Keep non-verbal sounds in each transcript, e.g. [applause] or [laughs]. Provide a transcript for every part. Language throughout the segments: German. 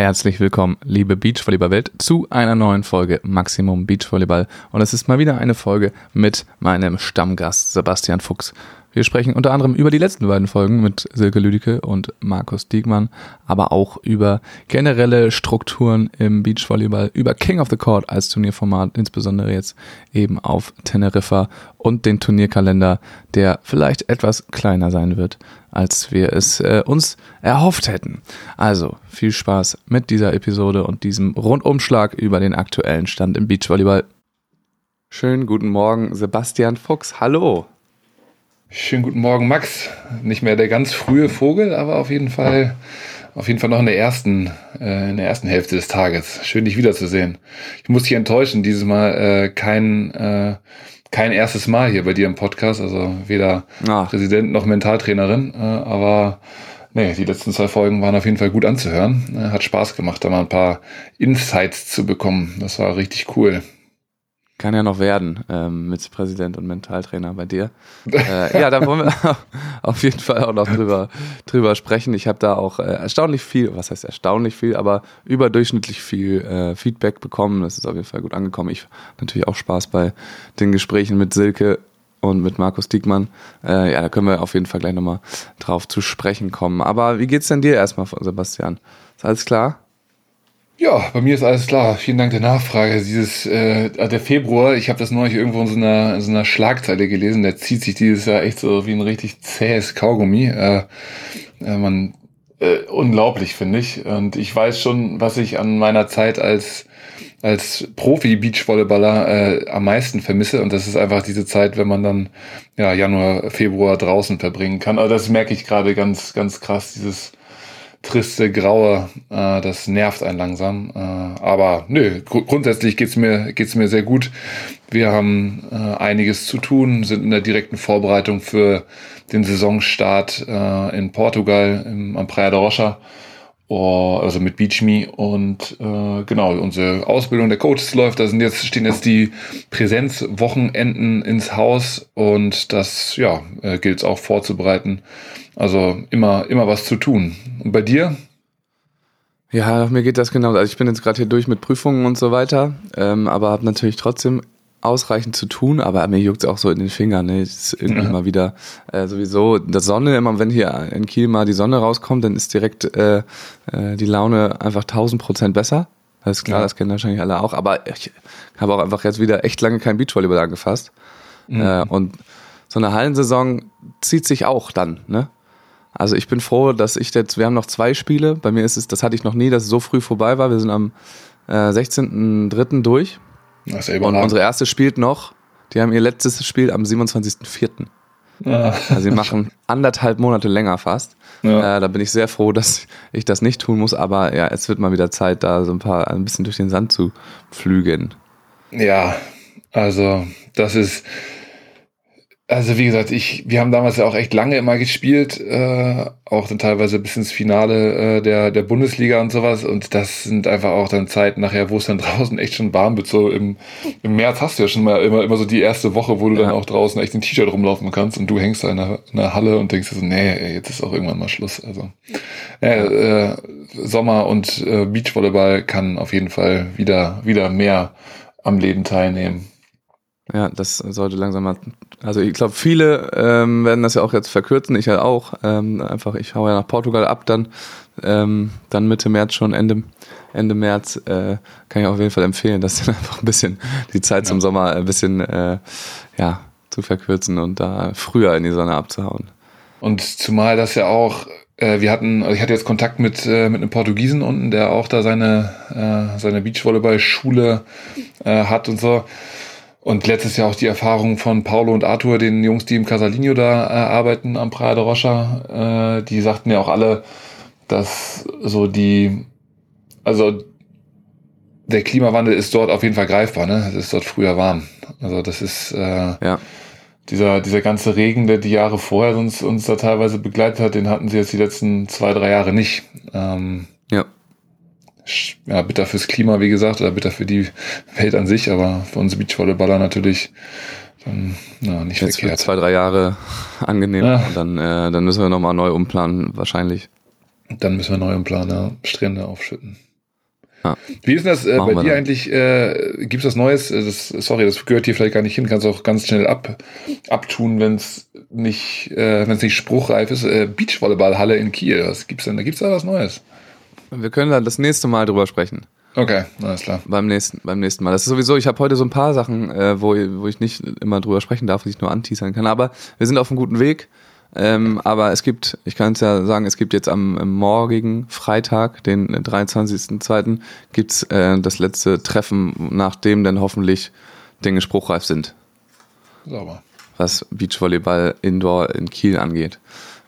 Herzlich willkommen, liebe Beachvolleyball-Welt, zu einer neuen Folge Maximum Beachvolleyball. Und es ist mal wieder eine Folge mit meinem Stammgast Sebastian Fuchs. Wir sprechen unter anderem über die letzten beiden Folgen mit Silke Lüdicke und Markus Diegmann, aber auch über generelle Strukturen im Beachvolleyball, über King of the Court als Turnierformat, insbesondere jetzt eben auf Teneriffa und den Turnierkalender, der vielleicht etwas kleiner sein wird, als wir es äh, uns erhofft hätten. Also viel Spaß mit dieser Episode und diesem Rundumschlag über den aktuellen Stand im Beachvolleyball. Schönen guten Morgen, Sebastian Fuchs. Hallo. Schönen guten Morgen, Max. Nicht mehr der ganz frühe Vogel, aber auf jeden Fall, auf jeden Fall noch in der ersten, äh, in der ersten Hälfte des Tages. Schön, dich wiederzusehen. Ich muss dich enttäuschen, dieses Mal äh, kein, äh, kein erstes Mal hier bei dir im Podcast, also weder Ach. Präsident noch Mentaltrainerin, äh, aber nee, die letzten zwei Folgen waren auf jeden Fall gut anzuhören. Äh, hat Spaß gemacht, da mal ein paar Insights zu bekommen. Das war richtig cool. Kann ja noch werden ähm, mit Präsident und Mentaltrainer bei dir. Äh, ja, da wollen wir [laughs] auf jeden Fall auch noch drüber, drüber sprechen. Ich habe da auch äh, erstaunlich viel, was heißt erstaunlich viel, aber überdurchschnittlich viel äh, Feedback bekommen. Das ist auf jeden Fall gut angekommen. Ich natürlich auch Spaß bei den Gesprächen mit Silke und mit Markus Diekmann. Äh, ja, da können wir auf jeden Fall gleich nochmal drauf zu sprechen kommen. Aber wie geht's denn dir erstmal, Sebastian? Ist alles klar? Ja, bei mir ist alles klar. Vielen Dank der Nachfrage. Dieses äh, der Februar, ich habe das neulich irgendwo in so einer in so einer Schlagzeile gelesen. Der zieht sich dieses Jahr echt so wie ein richtig zähes Kaugummi. Äh, äh, man äh, unglaublich finde ich. Und ich weiß schon, was ich an meiner Zeit als als Profi-Beachvolleyballer äh, am meisten vermisse. Und das ist einfach diese Zeit, wenn man dann ja Januar, Februar draußen verbringen kann. Aber das merke ich gerade ganz ganz krass. Dieses triste, graue, äh, das nervt einen langsam. Äh, aber nö, gr grundsätzlich geht's mir, geht's mir sehr gut. Wir haben äh, einiges zu tun, sind in der direkten Vorbereitung für den Saisonstart äh, in Portugal im, am Praia da Rocha. Oh, also mit BeachMe und äh, genau, unsere Ausbildung der Coaches läuft. Da sind jetzt, stehen jetzt die Präsenzwochenenden ins Haus und das ja, äh, gilt es auch vorzubereiten. Also immer, immer was zu tun. Und bei dir? Ja, mir geht das genau. Also ich bin jetzt gerade hier durch mit Prüfungen und so weiter, ähm, aber habe natürlich trotzdem ausreichend zu tun, aber mir juckt es auch so in den Fingern. Ne? Es ist irgendwie ja. mal wieder äh, sowieso der Sonne, immer wenn hier in Kiel mal die Sonne rauskommt, dann ist direkt äh, äh, die Laune einfach tausend Prozent besser. Das ist klar, ja. das kennen wahrscheinlich alle auch, aber ich habe auch einfach jetzt wieder echt lange kein Beachvolleyball angefasst. Mhm. Äh, und so eine Hallensaison zieht sich auch dann, ne? Also ich bin froh, dass ich jetzt, wir haben noch zwei Spiele. Bei mir ist es, das hatte ich noch nie, dass es so früh vorbei war. Wir sind am äh, 16.03. durch das ist Und unsere erste spielt noch, die haben ihr letztes Spiel am 27.04. Ja. Also sie machen anderthalb Monate länger fast. Ja. Äh, da bin ich sehr froh, dass ich das nicht tun muss, aber ja, es wird mal wieder Zeit, da so ein paar ein bisschen durch den Sand zu pflügen. Ja, also das ist also wie gesagt, ich, wir haben damals ja auch echt lange immer gespielt, äh, auch dann teilweise bis ins Finale äh, der, der Bundesliga und sowas. Und das sind einfach auch dann Zeiten nachher, wo es dann [laughs] draußen echt schon warm wird. So im, im März hast du ja schon mal immer, immer so die erste Woche, wo du ja. dann auch draußen echt ein T-Shirt rumlaufen kannst und du hängst da in der, in der Halle und denkst so, nee, ey, jetzt ist auch irgendwann mal Schluss. Also äh, äh, Sommer und äh, Beachvolleyball kann auf jeden Fall wieder, wieder mehr am Leben teilnehmen. Ja, das sollte langsam mal. Also ich glaube, viele ähm, werden das ja auch jetzt verkürzen, ich ja auch. Ähm, einfach, ich hau ja nach Portugal ab dann, ähm, dann Mitte März schon, Ende, Ende März, äh, kann ich auf jeden Fall empfehlen, das [laughs] dann einfach ein bisschen die Zeit zum Sommer ein bisschen äh, ja, zu verkürzen und da früher in die Sonne abzuhauen. Und zumal das ja auch äh, wir hatten, also ich hatte jetzt Kontakt mit, äh, mit einem Portugiesen unten, der auch da seine, äh, seine Beachvolleyball-Schule äh, hat und so. Und letztes Jahr auch die Erfahrung von Paulo und Arthur, den Jungs, die im Casalinho da äh, arbeiten am Praia de Rocha, äh, die sagten ja auch alle, dass so die, also der Klimawandel ist dort auf jeden Fall greifbar, ne? Es ist dort früher warm. Also das ist äh, ja. dieser, dieser ganze Regen, der die Jahre vorher uns, uns da teilweise begleitet hat, den hatten sie jetzt die letzten zwei, drei Jahre nicht. Ähm, ja bitter fürs Klima, wie gesagt, oder bitter für die Welt an sich, aber für uns Beachvolleyballer natürlich dann, na, nicht Jetzt verkehrt. Für zwei, drei Jahre angenehm ja. dann, äh, dann müssen wir nochmal neu umplanen, wahrscheinlich. Dann müssen wir neu umplanen, ja, Strände aufschütten. Ja. Wie ist das äh, bei dir dann. eigentlich? Äh, Gibt es was Neues? Äh, das, sorry, das gehört hier vielleicht gar nicht hin. Kannst auch ganz schnell ab, abtun, wenn es nicht, äh, nicht spruchreif ist. Äh, Beachvolleyballhalle in Kiel. Was gibt's denn? Da gibt's da was Neues? Wir können dann das nächste Mal drüber sprechen. Okay, alles klar. Beim nächsten, beim nächsten Mal. Das ist sowieso, ich habe heute so ein paar Sachen, äh, wo, wo ich nicht immer drüber sprechen darf, die ich nur anteasern kann. Aber wir sind auf einem guten Weg. Ähm, aber es gibt, ich kann es ja sagen, es gibt jetzt am, morgigen Freitag, den 23.02., gibt's äh, das letzte Treffen, nachdem dann hoffentlich Dinge spruchreif sind. Sauber. Was Beachvolleyball Indoor in Kiel angeht.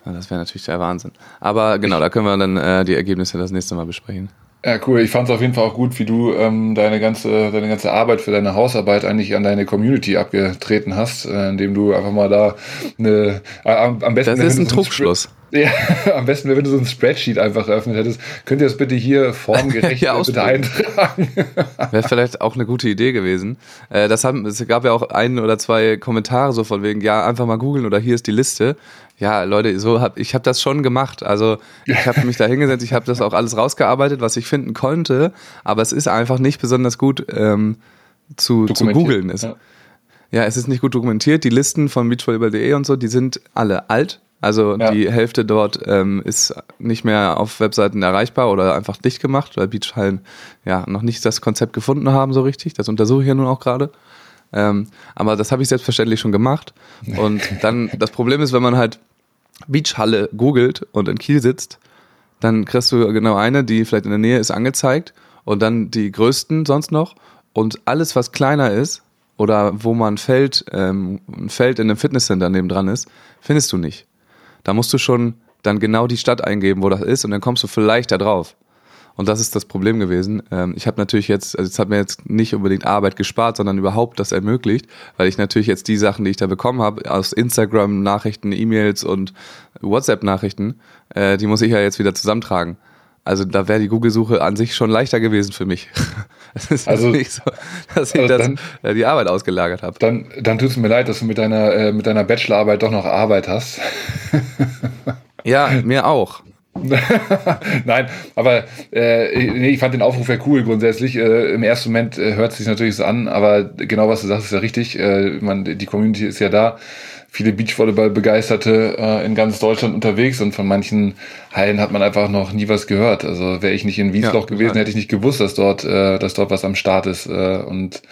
Das wäre natürlich der Wahnsinn. Aber genau, da können wir dann äh, die Ergebnisse das nächste Mal besprechen. Ja, cool. Ich fand es auf jeden Fall auch gut, wie du ähm, deine ganze deine ganze Arbeit für deine Hausarbeit eigentlich an deine Community abgetreten hast, äh, indem du einfach mal da eine äh, am besten. Das ist ein Trugschluss. Ja, [laughs] am besten wäre, wenn du so ein Spreadsheet einfach eröffnet hättest. Könnt ihr das bitte hier formgerecht [laughs] ja, bitte eintragen? wäre vielleicht auch eine gute Idee gewesen. Äh, das haben, es gab ja auch ein oder zwei Kommentare so von wegen, ja, einfach mal googeln oder hier ist die Liste. Ja, Leute, so hab ich habe das schon gemacht. Also ich habe mich da hingesetzt, ich habe das auch alles rausgearbeitet, was ich finden konnte, aber es ist einfach nicht besonders gut ähm, zu, zu googeln. Ja. ja, es ist nicht gut dokumentiert. Die Listen von beachvolleyball.de und so, die sind alle alt also ja. die Hälfte dort ähm, ist nicht mehr auf Webseiten erreichbar oder einfach dicht gemacht, weil Beachhallen ja noch nicht das Konzept gefunden haben so richtig. Das untersuche ich ja nun auch gerade. Ähm, aber das habe ich selbstverständlich schon gemacht. Und [laughs] dann, das Problem ist, wenn man halt Beachhalle googelt und in Kiel sitzt, dann kriegst du genau eine, die vielleicht in der Nähe ist, angezeigt und dann die größten sonst noch. Und alles, was kleiner ist oder wo man Feld, ähm, ein Feld in einem Fitnesscenter neben dran ist, findest du nicht. Da musst du schon dann genau die Stadt eingeben, wo das ist, und dann kommst du vielleicht da drauf. Und das ist das Problem gewesen. Ähm, ich habe natürlich jetzt, also es hat mir jetzt nicht unbedingt Arbeit gespart, sondern überhaupt das ermöglicht, weil ich natürlich jetzt die Sachen, die ich da bekommen habe, aus Instagram-Nachrichten, E-Mails und WhatsApp-Nachrichten, äh, die muss ich ja jetzt wieder zusammentragen. Also da wäre die Google-Suche an sich schon leichter gewesen für mich. [laughs] Es ist also nicht so, dass ich also das, dann, äh, die Arbeit ausgelagert habe. Dann, dann tut es mir leid, dass du mit deiner, äh, mit deiner Bachelorarbeit doch noch Arbeit hast. [laughs] ja, mir auch. [laughs] Nein, aber äh, nee, ich fand den Aufruf ja cool grundsätzlich. Äh, Im ersten Moment äh, hört es sich natürlich so an, aber genau was du sagst, ist ja richtig. Äh, man, die Community ist ja da viele Beachvolleyball-Begeisterte äh, in ganz Deutschland unterwegs und von manchen Hallen hat man einfach noch nie was gehört. Also wäre ich nicht in Wiesloch ja, gewesen, hätte ich nicht gewusst, dass dort, äh, dass dort was am Start ist äh, und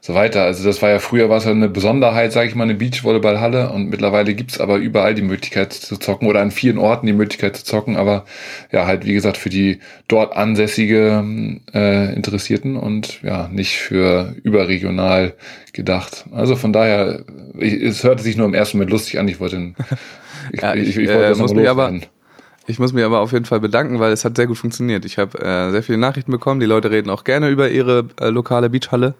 so weiter. Also das war ja früher war es ja eine Besonderheit, sage ich mal, eine Beachvolleyball-Halle und mittlerweile gibt's aber überall die Möglichkeit zu zocken oder an vielen Orten die Möglichkeit zu zocken, aber ja, halt wie gesagt für die dort ansässige äh, Interessierten und ja, nicht für überregional gedacht. Also von daher, ich, es hörte sich nur im ersten Moment lustig an. Ich wollte, [laughs] ich, ja, ich, ich, ich wollte äh, das muss mich aber, ich muss mir aber auf jeden Fall bedanken, weil es hat sehr gut funktioniert. Ich habe äh, sehr viele Nachrichten bekommen. Die Leute reden auch gerne über ihre äh, lokale Beachhalle.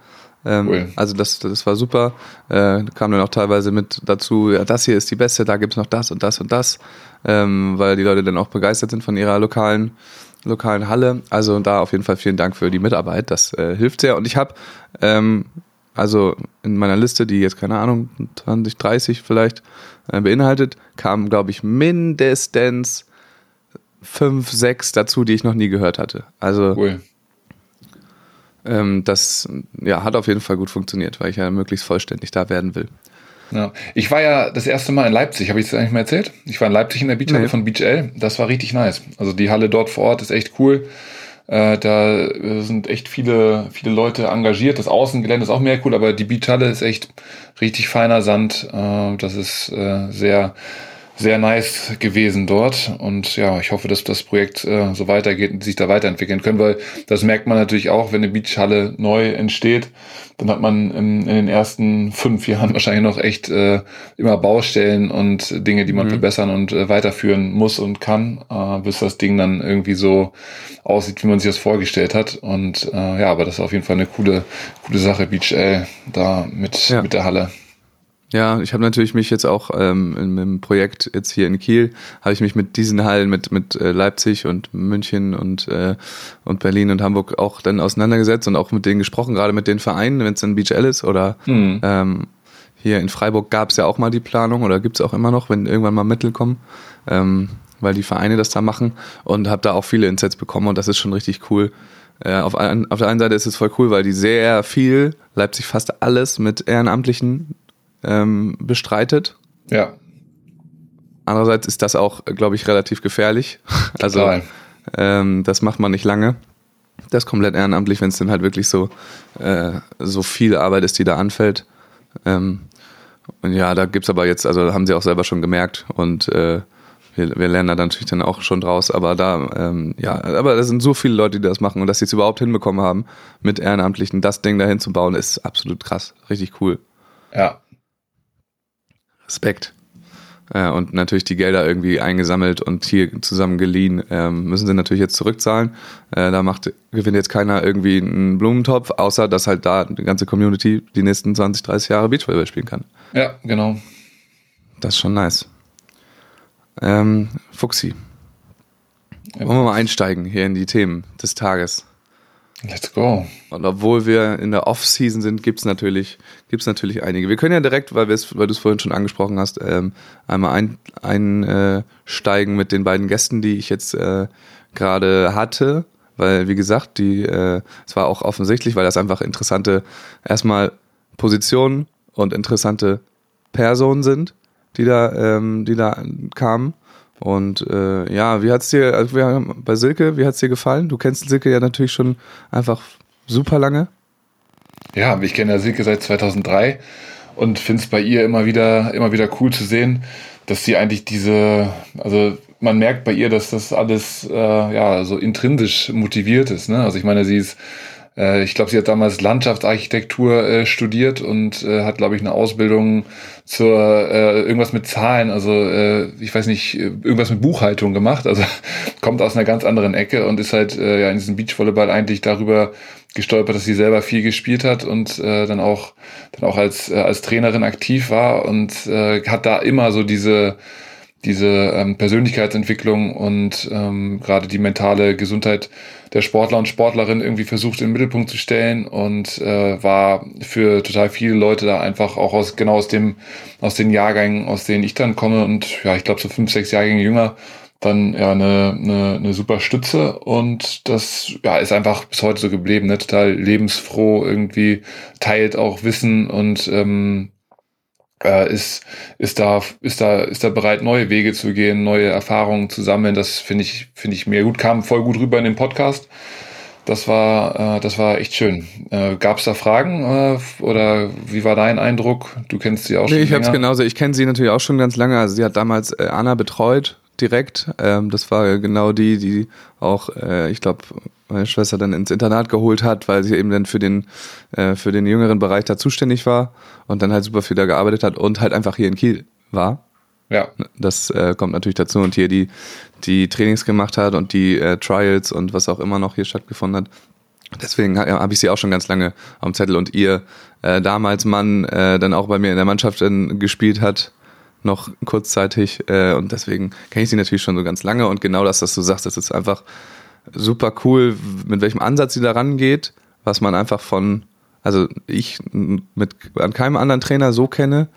Ähm, cool. Also das, das war super. Äh, kam dann auch teilweise mit dazu, ja, das hier ist die beste, da gibt's noch das und das und das, ähm, weil die Leute dann auch begeistert sind von ihrer lokalen lokalen Halle. Also da auf jeden Fall vielen Dank für die Mitarbeit. Das äh, hilft sehr. Und ich habe ähm, also in meiner Liste, die jetzt keine Ahnung, 20, 30 vielleicht äh, beinhaltet, kamen, glaube ich, mindestens fünf, sechs dazu, die ich noch nie gehört hatte. Also cool. ähm, das ja, hat auf jeden Fall gut funktioniert, weil ich ja möglichst vollständig da werden will. Ja. Ich war ja das erste Mal in Leipzig, habe ich es eigentlich mal erzählt? Ich war in Leipzig in der Beachhalle nee. von Beach L. Das war richtig nice. Also die Halle dort vor Ort ist echt cool. Äh, da äh, sind echt viele, viele Leute engagiert. Das Außengelände ist auch mehr cool, aber die Beachhalle ist echt richtig feiner Sand. Äh, das ist äh, sehr, sehr nice gewesen dort. Und ja, ich hoffe, dass das Projekt äh, so weitergeht und sich da weiterentwickeln können, weil das merkt man natürlich auch, wenn eine Beachhalle neu entsteht, dann hat man in, in den ersten fünf Jahren [laughs] wahrscheinlich noch echt äh, immer Baustellen und Dinge, die man mhm. verbessern und äh, weiterführen muss und kann, äh, bis das Ding dann irgendwie so aussieht, wie man sich das vorgestellt hat. Und äh, ja, aber das ist auf jeden Fall eine coole, coole Sache, Beach L, da mit, ja. mit der Halle. Ja, ich habe natürlich mich jetzt auch ähm, im, im Projekt jetzt hier in Kiel, habe ich mich mit diesen Hallen, mit, mit äh, Leipzig und München und, äh, und Berlin und Hamburg auch dann auseinandergesetzt und auch mit denen gesprochen, gerade mit den Vereinen, wenn es dann Beach L ist oder mhm. ähm, hier in Freiburg gab es ja auch mal die Planung oder gibt es auch immer noch, wenn irgendwann mal Mittel kommen, ähm, weil die Vereine das da machen und habe da auch viele Insets bekommen und das ist schon richtig cool, äh, auf, ein, auf der einen Seite ist es voll cool, weil die sehr viel, Leipzig fast alles mit Ehrenamtlichen ähm, bestreitet. Ja. Andererseits ist das auch, glaube ich, relativ gefährlich. [laughs] Also ähm, das macht man nicht lange. Das ist komplett ehrenamtlich, wenn es dann halt wirklich so, äh, so viel Arbeit ist, die da anfällt. Ähm, und ja, da gibt's aber jetzt, also haben sie auch selber schon gemerkt und äh, wir, wir lernen da natürlich dann auch schon draus, aber da, ähm, ja, aber das sind so viele Leute, die das machen und dass sie es überhaupt hinbekommen haben, mit Ehrenamtlichen das Ding dahin zu bauen, ist absolut krass, richtig cool. Ja. Respekt. Äh, und natürlich die Gelder irgendwie eingesammelt und hier zusammen geliehen, ähm, müssen sie natürlich jetzt zurückzahlen. Äh, da macht, gewinnt jetzt keiner irgendwie einen Blumentopf, außer dass halt da die ganze Community die nächsten 20, 30 Jahre Beachvolleyball spielen kann. Ja, genau. Das ist schon nice. Ähm, Fuxi. Wollen wir mal einsteigen hier in die Themen des Tages? Let's go. Und obwohl wir in der Off-Season sind, gibt's natürlich, gibt's natürlich einige. Wir können ja direkt, weil, weil du es vorhin schon angesprochen hast, ähm, einmal einsteigen äh, mit den beiden Gästen, die ich jetzt äh, gerade hatte. Weil, wie gesagt, die, äh, es war auch offensichtlich, weil das einfach interessante, erstmal Positionen und interessante Personen sind, die da, ähm, die da kamen. Und äh, ja, wie hat's dir, also wir haben bei Silke, wie hat's dir gefallen? Du kennst Silke ja natürlich schon einfach super lange. Ja, ich kenne ja Silke seit 2003 und finde es bei ihr immer wieder, immer wieder cool zu sehen, dass sie eigentlich diese, also man merkt bei ihr, dass das alles äh, ja so intrinsisch motiviert ist. Ne? Also ich meine, sie ist ich glaube, sie hat damals Landschaftsarchitektur äh, studiert und äh, hat, glaube ich, eine Ausbildung zur äh, irgendwas mit Zahlen, also äh, ich weiß nicht, irgendwas mit Buchhaltung gemacht. Also [laughs] kommt aus einer ganz anderen Ecke und ist halt äh, ja in diesem Beachvolleyball eigentlich darüber gestolpert, dass sie selber viel gespielt hat und äh, dann auch dann auch als äh, als Trainerin aktiv war und äh, hat da immer so diese diese ähm, Persönlichkeitsentwicklung und ähm, gerade die mentale Gesundheit der Sportler und Sportlerin irgendwie versucht in den Mittelpunkt zu stellen und äh, war für total viele Leute da einfach auch aus genau aus dem aus den Jahrgängen, aus denen ich dann komme und ja, ich glaube so fünf, sechs Jahrgänge jünger, dann ja eine, eine, eine super Stütze und das ja ist einfach bis heute so geblieben, ne? total lebensfroh irgendwie teilt auch Wissen und ähm, äh, ist, ist da, ist da, ist da bereit, neue Wege zu gehen, neue Erfahrungen zu sammeln. Das finde ich, finde ich mir gut, kam voll gut rüber in dem Podcast. Das war, äh, das war echt schön. Äh, Gab es da Fragen äh, oder wie war dein Eindruck? Du kennst sie auch nee, schon. Ich habe es genauso. Ich kenne sie natürlich auch schon ganz lange. Also sie hat damals äh, Anna betreut direkt. Ähm, das war genau die, die auch, äh, ich glaube, meine Schwester dann ins Internat geholt hat, weil sie eben dann für den, äh, für den jüngeren Bereich da zuständig war und dann halt super viel da gearbeitet hat und halt einfach hier in Kiel war. Ja. Das äh, kommt natürlich dazu und hier die, die Trainings gemacht hat und die äh, Trials und was auch immer noch hier stattgefunden hat. Deswegen habe ich sie auch schon ganz lange am Zettel und ihr äh, damals Mann äh, dann auch bei mir in der Mannschaft dann gespielt hat, noch kurzzeitig äh, und deswegen kenne ich sie natürlich schon so ganz lange und genau das, was du sagst, das ist einfach super cool, mit welchem Ansatz sie da rangeht, was man einfach von, also ich mit an keinem anderen Trainer so kenne,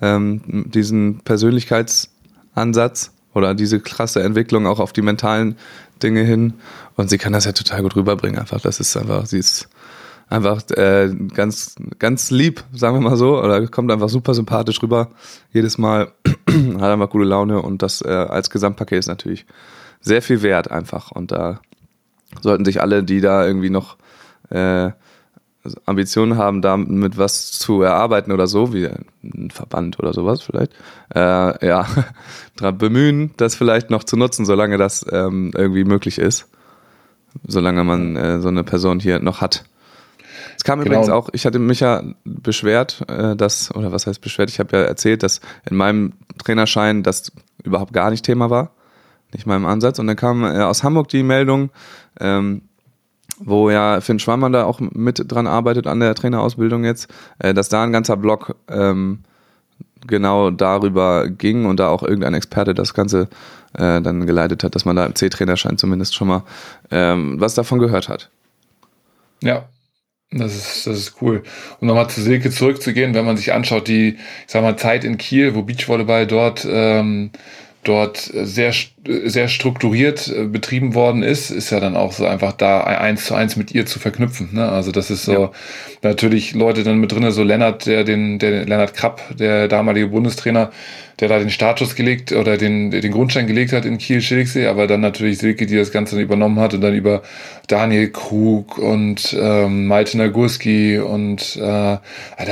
ähm, diesen Persönlichkeitsansatz oder diese krasse Entwicklung auch auf die mentalen Dinge hin. Und sie kann das ja total gut rüberbringen. Einfach, das ist einfach, sie ist einfach äh, ganz, ganz lieb, sagen wir mal so, oder kommt einfach super sympathisch rüber. Jedes Mal [clears throat] hat einfach gute Laune und das äh, als Gesamtpaket ist natürlich sehr viel wert einfach. Und da sollten sich alle, die da irgendwie noch äh, Ambitionen haben, damit was zu erarbeiten oder so, wie ein Verband oder sowas vielleicht, äh, ja, [laughs] daran bemühen, das vielleicht noch zu nutzen, solange das ähm, irgendwie möglich ist. Solange man äh, so eine Person hier noch hat. Es kam genau. übrigens auch, ich hatte mich ja beschwert, äh, dass, oder was heißt beschwert, ich habe ja erzählt, dass in meinem Trainerschein das überhaupt gar nicht Thema war nicht mal im Ansatz. Und dann kam äh, aus Hamburg die Meldung, ähm, wo ja Finn Schwammer da auch mit dran arbeitet an der Trainerausbildung jetzt, äh, dass da ein ganzer Blog ähm, genau darüber ging und da auch irgendein Experte das Ganze äh, dann geleitet hat, dass man da im C-Trainerschein zumindest schon mal ähm, was davon gehört hat. Ja, das ist, das ist cool. Und nochmal zu Silke zurückzugehen, wenn man sich anschaut, die, ich sag mal, Zeit in Kiel, wo Beachvolleyball dort ähm, dort sehr, sehr strukturiert äh, betrieben worden ist, ist ja dann auch so einfach da eins zu eins mit ihr zu verknüpfen. Ne? Also das ist so ja. natürlich Leute dann mit drinne, so Lennart, der den, der Lennart Krapp, der damalige Bundestrainer, der da den Status gelegt oder den, den Grundstein gelegt hat in Kiel Schilksee, aber dann natürlich Silke, die das Ganze übernommen hat und dann über Daniel Krug und ähm, Malte Nagurski und äh, da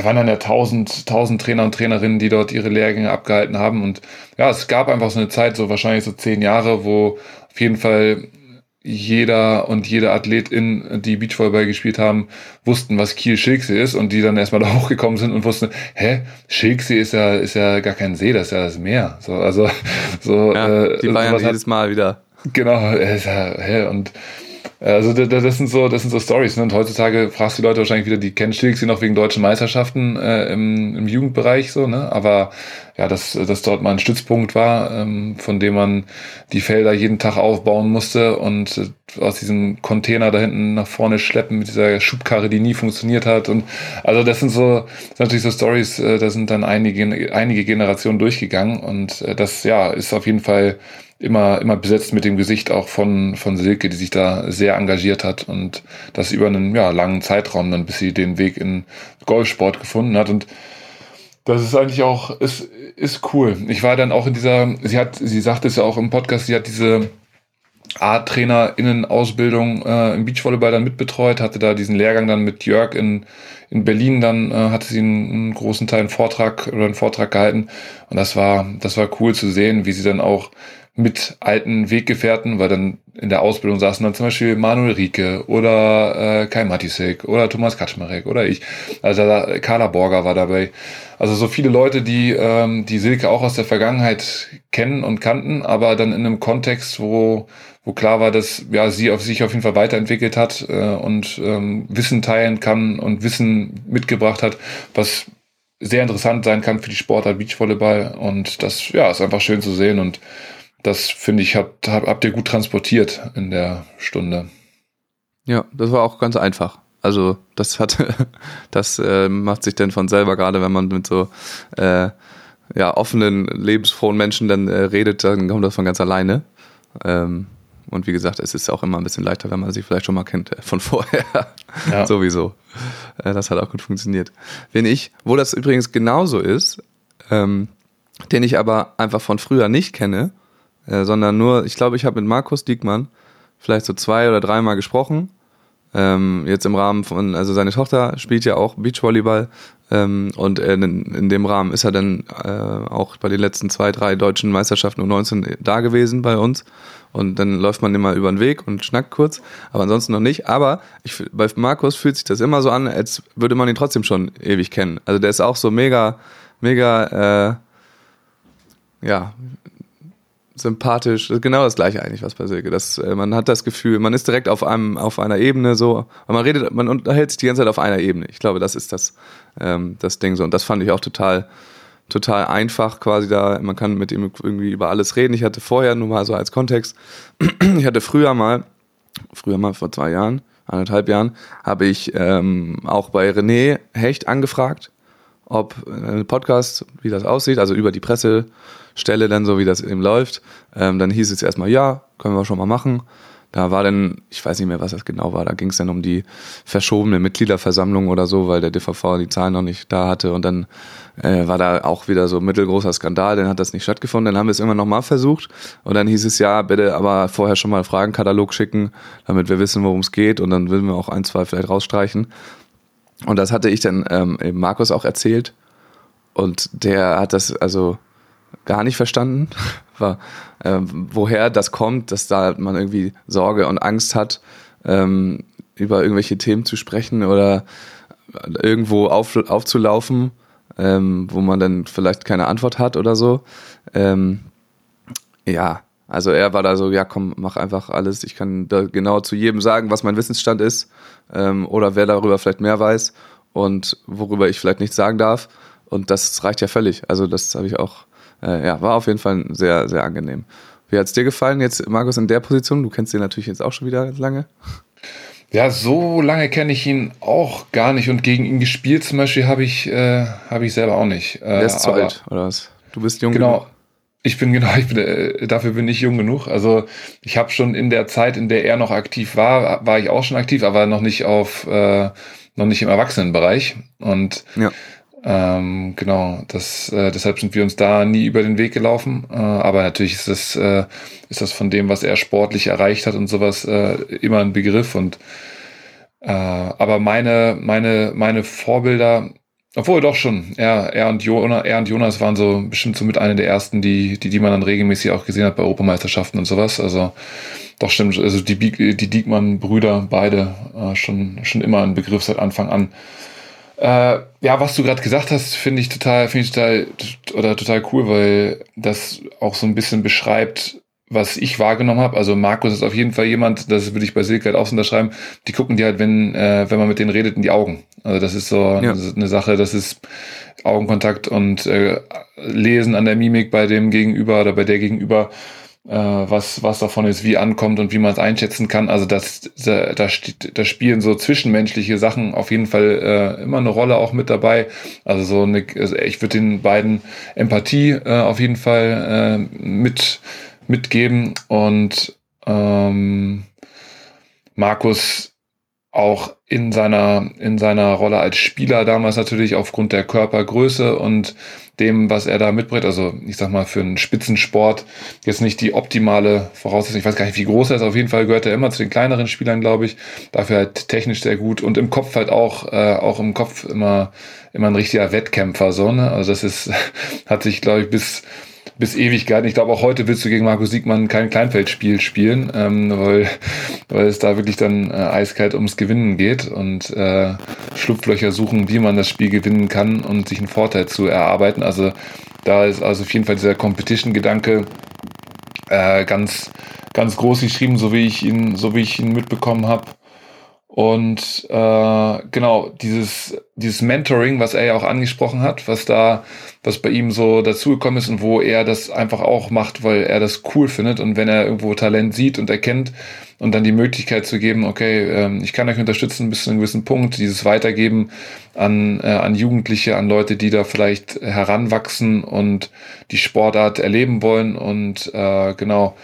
waren dann ja tausend, tausend Trainer und Trainerinnen, die dort ihre Lehrgänge abgehalten haben und ja, es gab einfach so eine Zeit, so wahrscheinlich so zehn Jahre, wo auf jeden Fall jeder und jede Athletin, die Beachvolleyball gespielt haben, wussten, was Kiel Schilksee ist und die dann erstmal [laughs] da hochgekommen sind und wussten, hä, Schilksee ist ja, ist ja gar kein See, das ist ja das Meer. So, also, so, ja, äh, die Bayern jedes Mal wieder. Genau, [laughs] ist ja, hä, und also das sind so, das sind so Stories. Ne? Und heutzutage fragst du die Leute wahrscheinlich wieder, die kennen Schilksee noch wegen deutschen Meisterschaften äh, im, im Jugendbereich so, ne? Aber ja, dass, dass dort mal ein Stützpunkt war, ähm, von dem man die Felder jeden Tag aufbauen musste und äh, aus diesem Container da hinten nach vorne schleppen mit dieser Schubkarre, die nie funktioniert hat. Und also das sind so das sind natürlich so Stories, äh, da sind dann einige, einige Generationen durchgegangen und äh, das ja ist auf jeden Fall immer, immer besetzt mit dem Gesicht auch von, von Silke, die sich da sehr engagiert hat und das über einen ja, langen Zeitraum dann, bis sie den Weg in Golfsport gefunden hat. Und das ist eigentlich auch, ist, ist cool. Ich war dann auch in dieser, sie hat, sie sagte es ja auch im Podcast, sie hat diese A-TrainerInnen-Ausbildung äh, im Beachvolleyball dann mitbetreut, hatte da diesen Lehrgang dann mit Jörg in, in Berlin, dann äh, hatte sie einen, einen großen Teil einen Vortrag oder einen Vortrag gehalten und das war, das war cool zu sehen, wie sie dann auch mit alten Weggefährten, weil dann in der Ausbildung saßen dann zum Beispiel Manuel Rieke oder äh, Kai Matisek oder Thomas Kaczmarek oder ich. Also Carla Borger war dabei. Also so viele Leute, die ähm, die Silke auch aus der Vergangenheit kennen und kannten, aber dann in einem Kontext, wo wo klar war, dass ja sie auf sich auf jeden Fall weiterentwickelt hat äh, und ähm, Wissen teilen kann und Wissen mitgebracht hat, was sehr interessant sein kann für die Sportart Beachvolleyball und das ja ist einfach schön zu sehen und das finde ich, habt, habt ihr gut transportiert in der Stunde. Ja, das war auch ganz einfach. Also das hat, [laughs] das äh, macht sich dann von selber, gerade wenn man mit so äh, ja, offenen, lebensfrohen Menschen dann äh, redet, dann kommt das von ganz alleine. Ähm, und wie gesagt, es ist auch immer ein bisschen leichter, wenn man sie vielleicht schon mal kennt äh, von [laughs] vorher. Ja. Sowieso. Äh, das hat auch gut funktioniert. Wenn ich, wo das übrigens genauso ist, ähm, den ich aber einfach von früher nicht kenne, äh, sondern nur, ich glaube, ich habe mit Markus Diekmann vielleicht so zwei oder dreimal gesprochen. Ähm, jetzt im Rahmen von, also seine Tochter spielt ja auch Beachvolleyball ähm, und in, in, dem Rahmen ist er dann äh, auch bei den letzten zwei, drei deutschen Meisterschaften um 19 da gewesen bei uns und dann läuft man immer über den Weg und schnackt kurz, aber ansonsten noch nicht. Aber ich, bei Markus fühlt sich das immer so an, als würde man ihn trotzdem schon ewig kennen. Also der ist auch so mega, mega, äh, ja, sympathisch, genau das gleiche eigentlich, was bei Silke. Das, äh, man hat das Gefühl, man ist direkt auf einem, auf einer Ebene so, man redet, man unterhält sich die ganze Zeit auf einer Ebene. Ich glaube, das ist das, ähm, das Ding so. Und das fand ich auch total, total einfach quasi da. Man kann mit ihm irgendwie über alles reden. Ich hatte vorher nur mal so als Kontext, [clears throat] ich hatte früher mal, früher mal vor zwei Jahren, anderthalb Jahren, habe ich ähm, auch bei René Hecht angefragt, ob ein äh, Podcast, wie das aussieht, also über die Presse Stelle dann so, wie das eben läuft. Ähm, dann hieß es erstmal, ja, können wir schon mal machen. Da war dann, ich weiß nicht mehr, was das genau war, da ging es dann um die verschobene Mitgliederversammlung oder so, weil der DVV die Zahlen noch nicht da hatte und dann äh, war da auch wieder so mittelgroßer Skandal, dann hat das nicht stattgefunden, dann haben wir es immer noch mal versucht und dann hieß es ja, bitte aber vorher schon mal einen Fragenkatalog schicken, damit wir wissen, worum es geht und dann würden wir auch ein, zwei vielleicht rausstreichen. Und das hatte ich dann ähm, Markus auch erzählt und der hat das, also gar nicht verstanden, [laughs] war, äh, woher das kommt, dass da man irgendwie Sorge und Angst hat, ähm, über irgendwelche Themen zu sprechen oder irgendwo auf, aufzulaufen, ähm, wo man dann vielleicht keine Antwort hat oder so. Ähm, ja, also er war da so, ja komm, mach einfach alles. Ich kann da genau zu jedem sagen, was mein Wissensstand ist ähm, oder wer darüber vielleicht mehr weiß und worüber ich vielleicht nichts sagen darf. Und das reicht ja völlig. Also das habe ich auch äh, ja, war auf jeden Fall sehr, sehr angenehm. Wie hat es dir gefallen jetzt, Markus, in der Position? Du kennst ihn natürlich jetzt auch schon wieder lange. Ja, so lange kenne ich ihn auch gar nicht und gegen ihn gespielt zum Beispiel habe ich, äh, hab ich selber auch nicht. Äh, Der ist zu alt, oder was? Du bist jung Genau. Genug. Ich bin [laughs] genau, ich bin, äh, dafür bin ich jung genug. Also ich habe schon in der Zeit, in der er noch aktiv war, war ich auch schon aktiv, aber noch nicht auf, äh, noch nicht im Erwachsenenbereich. Und ja. Ähm, genau, das, äh, deshalb sind wir uns da nie über den Weg gelaufen. Äh, aber natürlich ist das, äh, ist das von dem, was er sportlich erreicht hat und sowas, äh, immer ein Begriff. Und äh, aber meine, meine, meine Vorbilder obwohl doch schon. Er, er, und Jonas, er und Jonas waren so bestimmt so mit einer der ersten, die, die, die man dann regelmäßig auch gesehen hat bei Europameisterschaften und sowas. Also doch stimmt. Also die, die Diekmann-Brüder, beide äh, schon, schon immer ein Begriff seit Anfang an. Äh, ja, was du gerade gesagt hast, finde ich total, finde ich total oder total cool, weil das auch so ein bisschen beschreibt, was ich wahrgenommen habe, also Markus ist auf jeden Fall jemand, das würde ich bei Silke halt auch so unterschreiben, die gucken dir halt, wenn, äh, wenn man mit denen redet, in die Augen. Also das ist so ja. eine Sache, das ist Augenkontakt und äh, Lesen an der Mimik bei dem Gegenüber oder bei der Gegenüber, was, was davon ist, wie ankommt und wie man es einschätzen kann. Also das, da, da, da spielen so zwischenmenschliche Sachen auf jeden Fall äh, immer eine Rolle auch mit dabei. Also so eine, also ich würde den beiden Empathie äh, auf jeden Fall äh, mit mitgeben und ähm, Markus auch in seiner, in seiner Rolle als Spieler damals natürlich aufgrund der Körpergröße und dem, was er da mitbringt. Also ich sag mal, für einen Spitzensport jetzt nicht die optimale Voraussetzung. Ich weiß gar nicht, wie groß er ist. Auf jeden Fall gehört er immer zu den kleineren Spielern, glaube ich. Dafür halt technisch sehr gut und im Kopf halt auch, äh, auch im Kopf immer, immer ein richtiger Wettkämpfer. So, ne? Also das ist, [laughs] hat sich, glaube ich, bis bis Ewigkeit. Ich glaube, auch heute willst du gegen Markus Siegmann kein Kleinfeldspiel spielen, ähm, weil, weil es da wirklich dann äh, eiskalt ums Gewinnen geht und äh, Schlupflöcher suchen, wie man das Spiel gewinnen kann und sich einen Vorteil zu erarbeiten. Also da ist also auf jeden Fall dieser Competition-Gedanke äh, ganz, ganz groß geschrieben, so wie ich ihn, so wie ich ihn mitbekommen habe. Und äh, genau, dieses, dieses Mentoring, was er ja auch angesprochen hat, was da, was bei ihm so dazugekommen ist und wo er das einfach auch macht, weil er das cool findet und wenn er irgendwo Talent sieht und erkennt und dann die Möglichkeit zu geben, okay, ähm, ich kann euch unterstützen bis zu einem gewissen Punkt, dieses Weitergeben an, äh, an Jugendliche, an Leute, die da vielleicht heranwachsen und die Sportart erleben wollen. Und äh, genau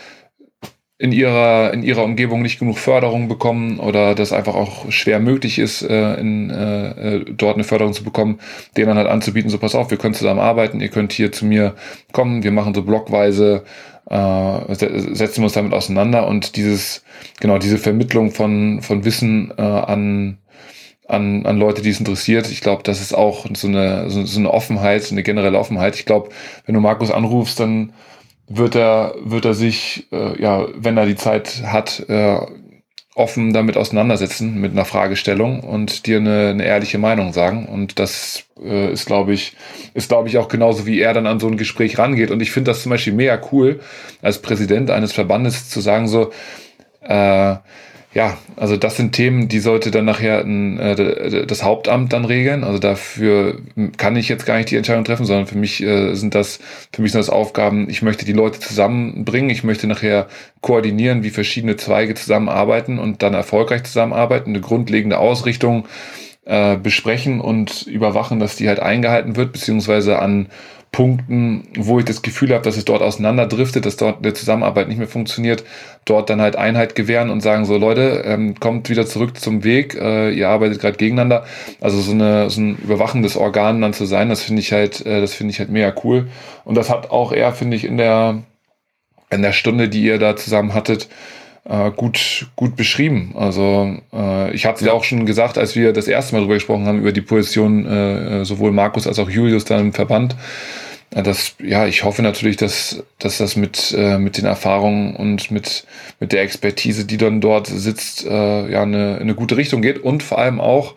in ihrer, in ihrer Umgebung nicht genug Förderung bekommen oder das einfach auch schwer möglich ist, äh, in, äh, äh, dort eine Förderung zu bekommen, denen dann halt anzubieten, so pass auf, wir können zusammen arbeiten, ihr könnt hier zu mir kommen, wir machen so blockweise, äh, setzen wir uns damit auseinander und dieses, genau, diese Vermittlung von, von Wissen äh, an, an, an Leute, die es interessiert. Ich glaube, das ist auch so eine, so, so eine Offenheit, so eine generelle Offenheit. Ich glaube, wenn du Markus anrufst, dann wird er, wird er sich, äh, ja, wenn er die Zeit hat, äh, offen damit auseinandersetzen mit einer Fragestellung und dir eine, eine ehrliche Meinung sagen. Und das äh, ist, glaube ich, ist, glaube ich, auch genauso, wie er dann an so ein Gespräch rangeht. Und ich finde das zum Beispiel mega cool, als Präsident eines Verbandes zu sagen, so, äh, ja, also das sind Themen, die sollte dann nachher ein, äh, das Hauptamt dann regeln. Also dafür kann ich jetzt gar nicht die Entscheidung treffen, sondern für mich äh, sind das, für mich sind das Aufgaben, ich möchte die Leute zusammenbringen, ich möchte nachher koordinieren, wie verschiedene Zweige zusammenarbeiten und dann erfolgreich zusammenarbeiten, eine grundlegende Ausrichtung äh, besprechen und überwachen, dass die halt eingehalten wird, beziehungsweise an Punkten, wo ich das Gefühl habe, dass es dort auseinanderdriftet, dass dort eine Zusammenarbeit nicht mehr funktioniert, dort dann halt Einheit gewähren und sagen so, Leute, ähm, kommt wieder zurück zum Weg, äh, ihr arbeitet gerade gegeneinander. Also so, eine, so ein überwachendes Organ dann zu sein, das finde ich halt, äh, das finde ich halt mega cool. Und das hat auch er, finde ich, in der, in der Stunde, die ihr da zusammen hattet, äh, gut, gut beschrieben. Also äh, ich hatte es ja auch schon gesagt, als wir das erste Mal darüber gesprochen haben, über die Position äh, sowohl Markus als auch Julius da im Verband. Äh, das, ja, ich hoffe natürlich, dass, dass das mit, äh, mit den Erfahrungen und mit, mit der Expertise, die dann dort sitzt, äh, ja, eine, eine gute Richtung geht. Und vor allem auch,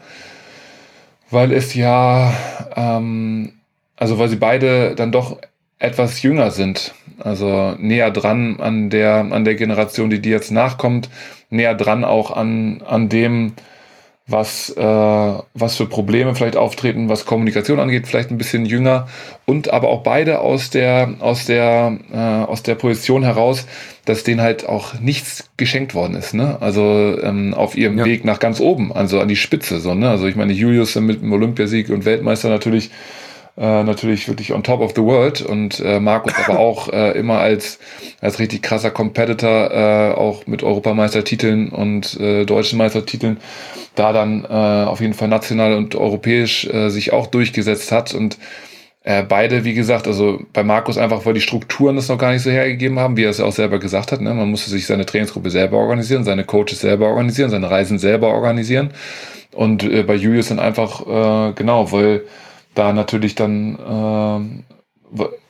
weil es ja, ähm, also weil sie beide dann doch etwas jünger sind. Also näher dran an der, an der Generation, die, die jetzt nachkommt, näher dran auch an, an dem, was, äh, was für Probleme vielleicht auftreten, was Kommunikation angeht, vielleicht ein bisschen jünger und aber auch beide aus der, aus der, äh, aus der Position heraus, dass denen halt auch nichts geschenkt worden ist, ne? Also ähm, auf ihrem ja. Weg nach ganz oben, also an die Spitze, so, ne? Also ich meine, Julius mit dem Olympiasieg und Weltmeister natürlich äh, natürlich wirklich on top of the world und äh, Markus aber auch äh, immer als, als richtig krasser Competitor, äh, auch mit Europameistertiteln und äh, deutschen Meistertiteln, da dann äh, auf jeden Fall national und europäisch äh, sich auch durchgesetzt hat und äh, beide, wie gesagt, also bei Markus einfach, weil die Strukturen das noch gar nicht so hergegeben haben, wie er es auch selber gesagt hat. Ne? Man musste sich seine Trainingsgruppe selber organisieren, seine Coaches selber organisieren, seine Reisen selber organisieren. Und äh, bei Julius dann einfach, äh, genau, weil da natürlich dann äh,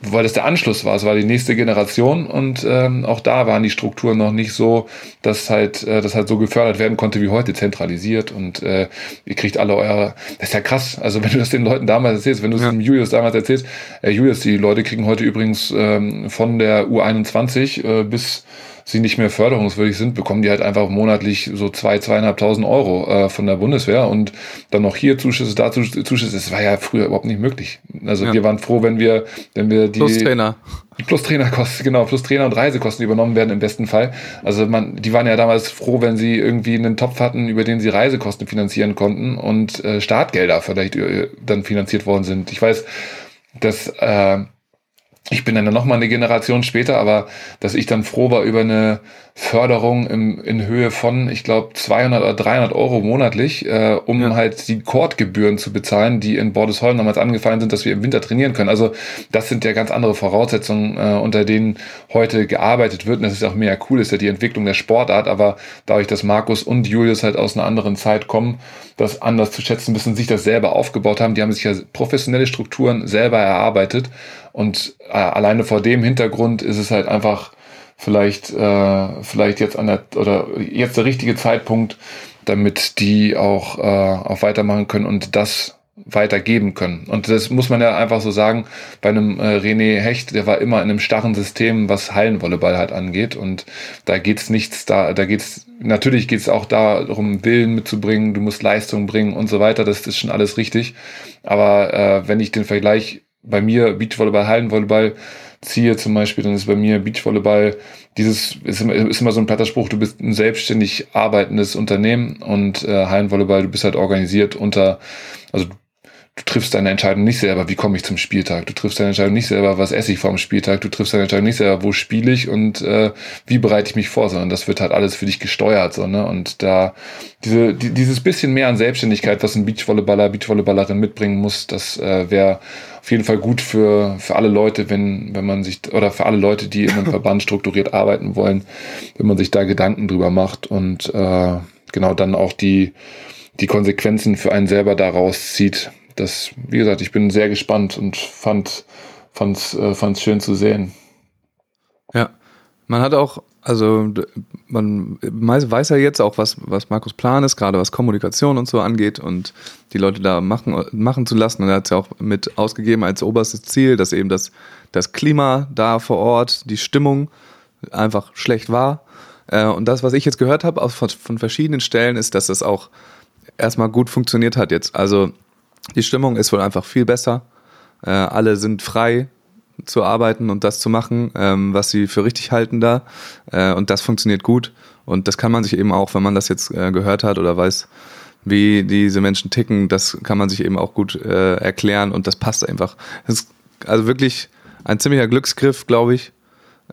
weil das der Anschluss war. Es war die nächste Generation und ähm, auch da waren die Strukturen noch nicht so, dass halt äh, das halt so gefördert werden konnte wie heute, zentralisiert und äh, ihr kriegt alle eure. Das ist ja krass. Also wenn du das den Leuten damals erzählst, wenn du es ja. dem Julius damals erzählst, äh, Julius, die Leute kriegen heute übrigens ähm, von der U21 äh, bis sie nicht mehr förderungswürdig sind, bekommen die halt einfach monatlich so zwei, zweieinhalbtausend Euro äh, von der Bundeswehr und dann noch hier Zuschüsse, dazu Zuschüsse. Das war ja früher überhaupt nicht möglich. Also ja. wir waren froh, wenn wir, wenn wir die plus Trainer. Plus Trainerkosten, genau, plus Trainer und Reisekosten übernommen werden im besten Fall. Also man, die waren ja damals froh, wenn sie irgendwie einen Topf hatten, über den sie Reisekosten finanzieren konnten und äh, Startgelder vielleicht äh, dann finanziert worden sind. Ich weiß, dass äh, ich bin dann noch mal eine Generation später, aber dass ich dann froh war über eine Förderung im, in Höhe von, ich glaube, 200 oder 300 Euro monatlich, äh, um ja. halt die Kordgebühren zu bezahlen, die in Bordesholm damals angefallen sind, dass wir im Winter trainieren können. Also das sind ja ganz andere Voraussetzungen, äh, unter denen heute gearbeitet wird. Und das ist auch mehr cool, ist ja die Entwicklung der Sportart, aber dadurch, dass Markus und Julius halt aus einer anderen Zeit kommen, das anders zu schätzen wissen, sich das selber aufgebaut haben. Die haben sich ja professionelle Strukturen selber erarbeitet. Und äh, alleine vor dem Hintergrund ist es halt einfach vielleicht, äh, vielleicht jetzt an der, oder jetzt der richtige Zeitpunkt, damit die auch, äh, auch weitermachen können und das weitergeben können. Und das muss man ja einfach so sagen, bei einem äh, René Hecht, der war immer in einem starren System, was Hallenvolleyball halt angeht. Und da geht's nichts, da, da geht's, natürlich geht's auch darum, Willen mitzubringen, du musst Leistung bringen und so weiter, das ist schon alles richtig. Aber äh, wenn ich den Vergleich bei mir Beachvolleyball, Hallenvolleyball, ziehe zum Beispiel, dann ist bei mir Beachvolleyball dieses, ist immer, ist immer so ein platter Spruch, du bist ein selbstständig arbeitendes Unternehmen und äh, Hallenvolleyball, du bist halt organisiert unter, also du triffst deine Entscheidung nicht selber, wie komme ich zum Spieltag. Du triffst deine Entscheidung nicht selber, was esse ich vor dem Spieltag. Du triffst deine Entscheidung nicht selber, wo spiele ich und äh, wie bereite ich mich vor, sondern das wird halt alles für dich gesteuert. So, ne? Und da diese, die, dieses bisschen mehr an Selbstständigkeit, was ein Beachvolleyballer, Beachvolleyballerin mitbringen muss, das äh, wäre auf jeden Fall gut für, für alle Leute, wenn, wenn man sich, oder für alle Leute, die in einem [laughs] Verband strukturiert arbeiten wollen, wenn man sich da Gedanken drüber macht und äh, genau dann auch die, die Konsequenzen für einen selber daraus zieht das, wie gesagt, ich bin sehr gespannt und fand fand's, äh, fand's schön zu sehen. Ja, man hat auch, also man weiß ja jetzt auch, was, was Markus Plan ist, gerade was Kommunikation und so angeht und die Leute da machen, machen zu lassen. Und er hat es ja auch mit ausgegeben als oberstes Ziel, dass eben das, das Klima da vor Ort, die Stimmung einfach schlecht war. Äh, und das, was ich jetzt gehört habe von, von verschiedenen Stellen, ist, dass das auch erstmal gut funktioniert hat jetzt. Also die Stimmung ist wohl einfach viel besser. Äh, alle sind frei zu arbeiten und das zu machen, ähm, was sie für richtig halten da. Äh, und das funktioniert gut. Und das kann man sich eben auch, wenn man das jetzt äh, gehört hat oder weiß, wie diese Menschen ticken, das kann man sich eben auch gut äh, erklären und das passt einfach. Das ist also wirklich ein ziemlicher Glücksgriff, glaube ich.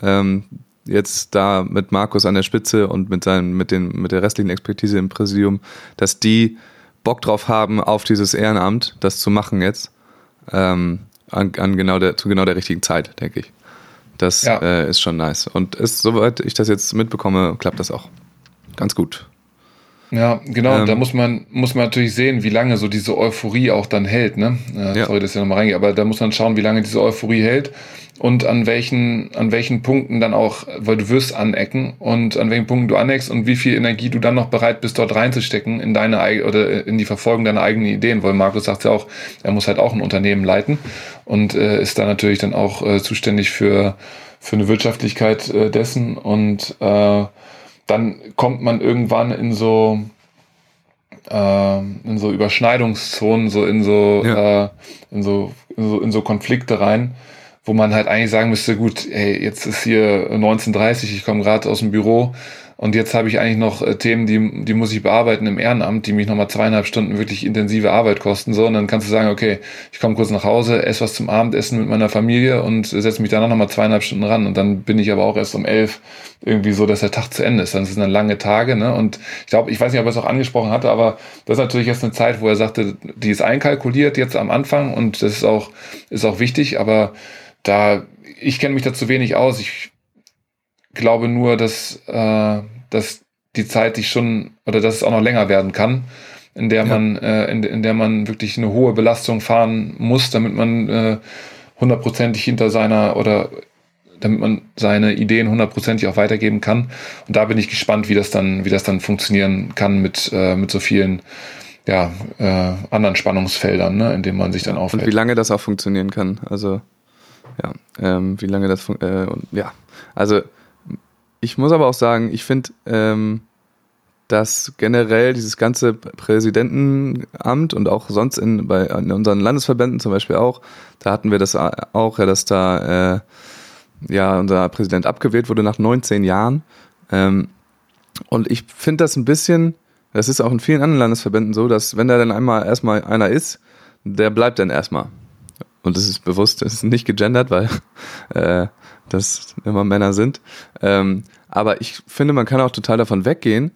Ähm, jetzt da mit Markus an der Spitze und mit seinen, mit den, mit der restlichen Expertise im Präsidium, dass die Bock drauf haben, auf dieses Ehrenamt, das zu machen jetzt, ähm, an, an, genau der, zu genau der richtigen Zeit, denke ich. Das ja. äh, ist schon nice. Und ist, soweit ich das jetzt mitbekomme, klappt das auch ganz gut. Ja, genau, ähm, da muss man, muss man natürlich sehen, wie lange so diese Euphorie auch dann hält, ne? Äh, ja. Sorry, dass ich nochmal reingehe, aber da muss man schauen, wie lange diese Euphorie hält und an welchen, an welchen Punkten dann auch, weil du wirst anecken und an welchen Punkten du aneckst und wie viel Energie du dann noch bereit bist, dort reinzustecken in deine oder in die Verfolgung deiner eigenen Ideen, weil Markus sagt ja auch, er muss halt auch ein Unternehmen leiten und äh, ist da natürlich dann auch äh, zuständig für, für eine Wirtschaftlichkeit äh, dessen und äh, dann kommt man irgendwann in so äh, in so Überschneidungszonen, so in so, ja. äh, in so, in so in so Konflikte rein, wo man halt eigentlich sagen müsste, gut, ey, jetzt ist hier 19.30, ich komme gerade aus dem Büro Und jetzt habe ich eigentlich noch äh, Themen, die, die muss ich bearbeiten im Ehrenamt, die mich nochmal zweieinhalb Stunden wirklich intensive Arbeit kosten. So, und dann kannst du sagen, okay, ich komme kurz nach Hause, esse was zum Abendessen mit meiner Familie und setze mich danach nochmal zweieinhalb Stunden ran. Und dann bin ich aber auch erst um elf irgendwie so, dass der Tag zu Ende ist. Dann sind dann lange Tage. Ne? Und ich glaube, ich weiß nicht, ob er es auch angesprochen hatte, aber das ist natürlich jetzt eine Zeit, wo er sagte, die ist einkalkuliert jetzt am Anfang und das ist auch, ist auch wichtig, aber da, ich kenne mich da zu wenig aus. Ich glaube nur, dass, äh, dass die Zeit sich schon oder dass es auch noch länger werden kann, in der ja. man, äh, in, in der man wirklich eine hohe Belastung fahren muss, damit man äh, hundertprozentig hinter seiner oder damit man seine Ideen hundertprozentig auch weitergeben kann. Und da bin ich gespannt, wie das dann, wie das dann funktionieren kann mit, äh, mit so vielen ja, äh, anderen Spannungsfeldern, ne, in denen man sich dann aufhält. Und wie lange das auch funktionieren kann. Also ja, ähm, wie lange das äh, und, ja, also ich muss aber auch sagen, ich finde, ähm, dass generell dieses ganze Präsidentenamt und auch sonst in, bei, in unseren Landesverbänden zum Beispiel auch, da hatten wir das auch, ja, dass da äh, ja unser Präsident abgewählt wurde nach 19 Jahren. Ähm, und ich finde das ein bisschen, das ist auch in vielen anderen Landesverbänden so, dass wenn da dann einmal erstmal einer ist, der bleibt dann erstmal. Und das ist bewusst, das ist nicht gegendert, weil [laughs] äh, das immer Männer sind. Ähm, aber ich finde, man kann auch total davon weggehen,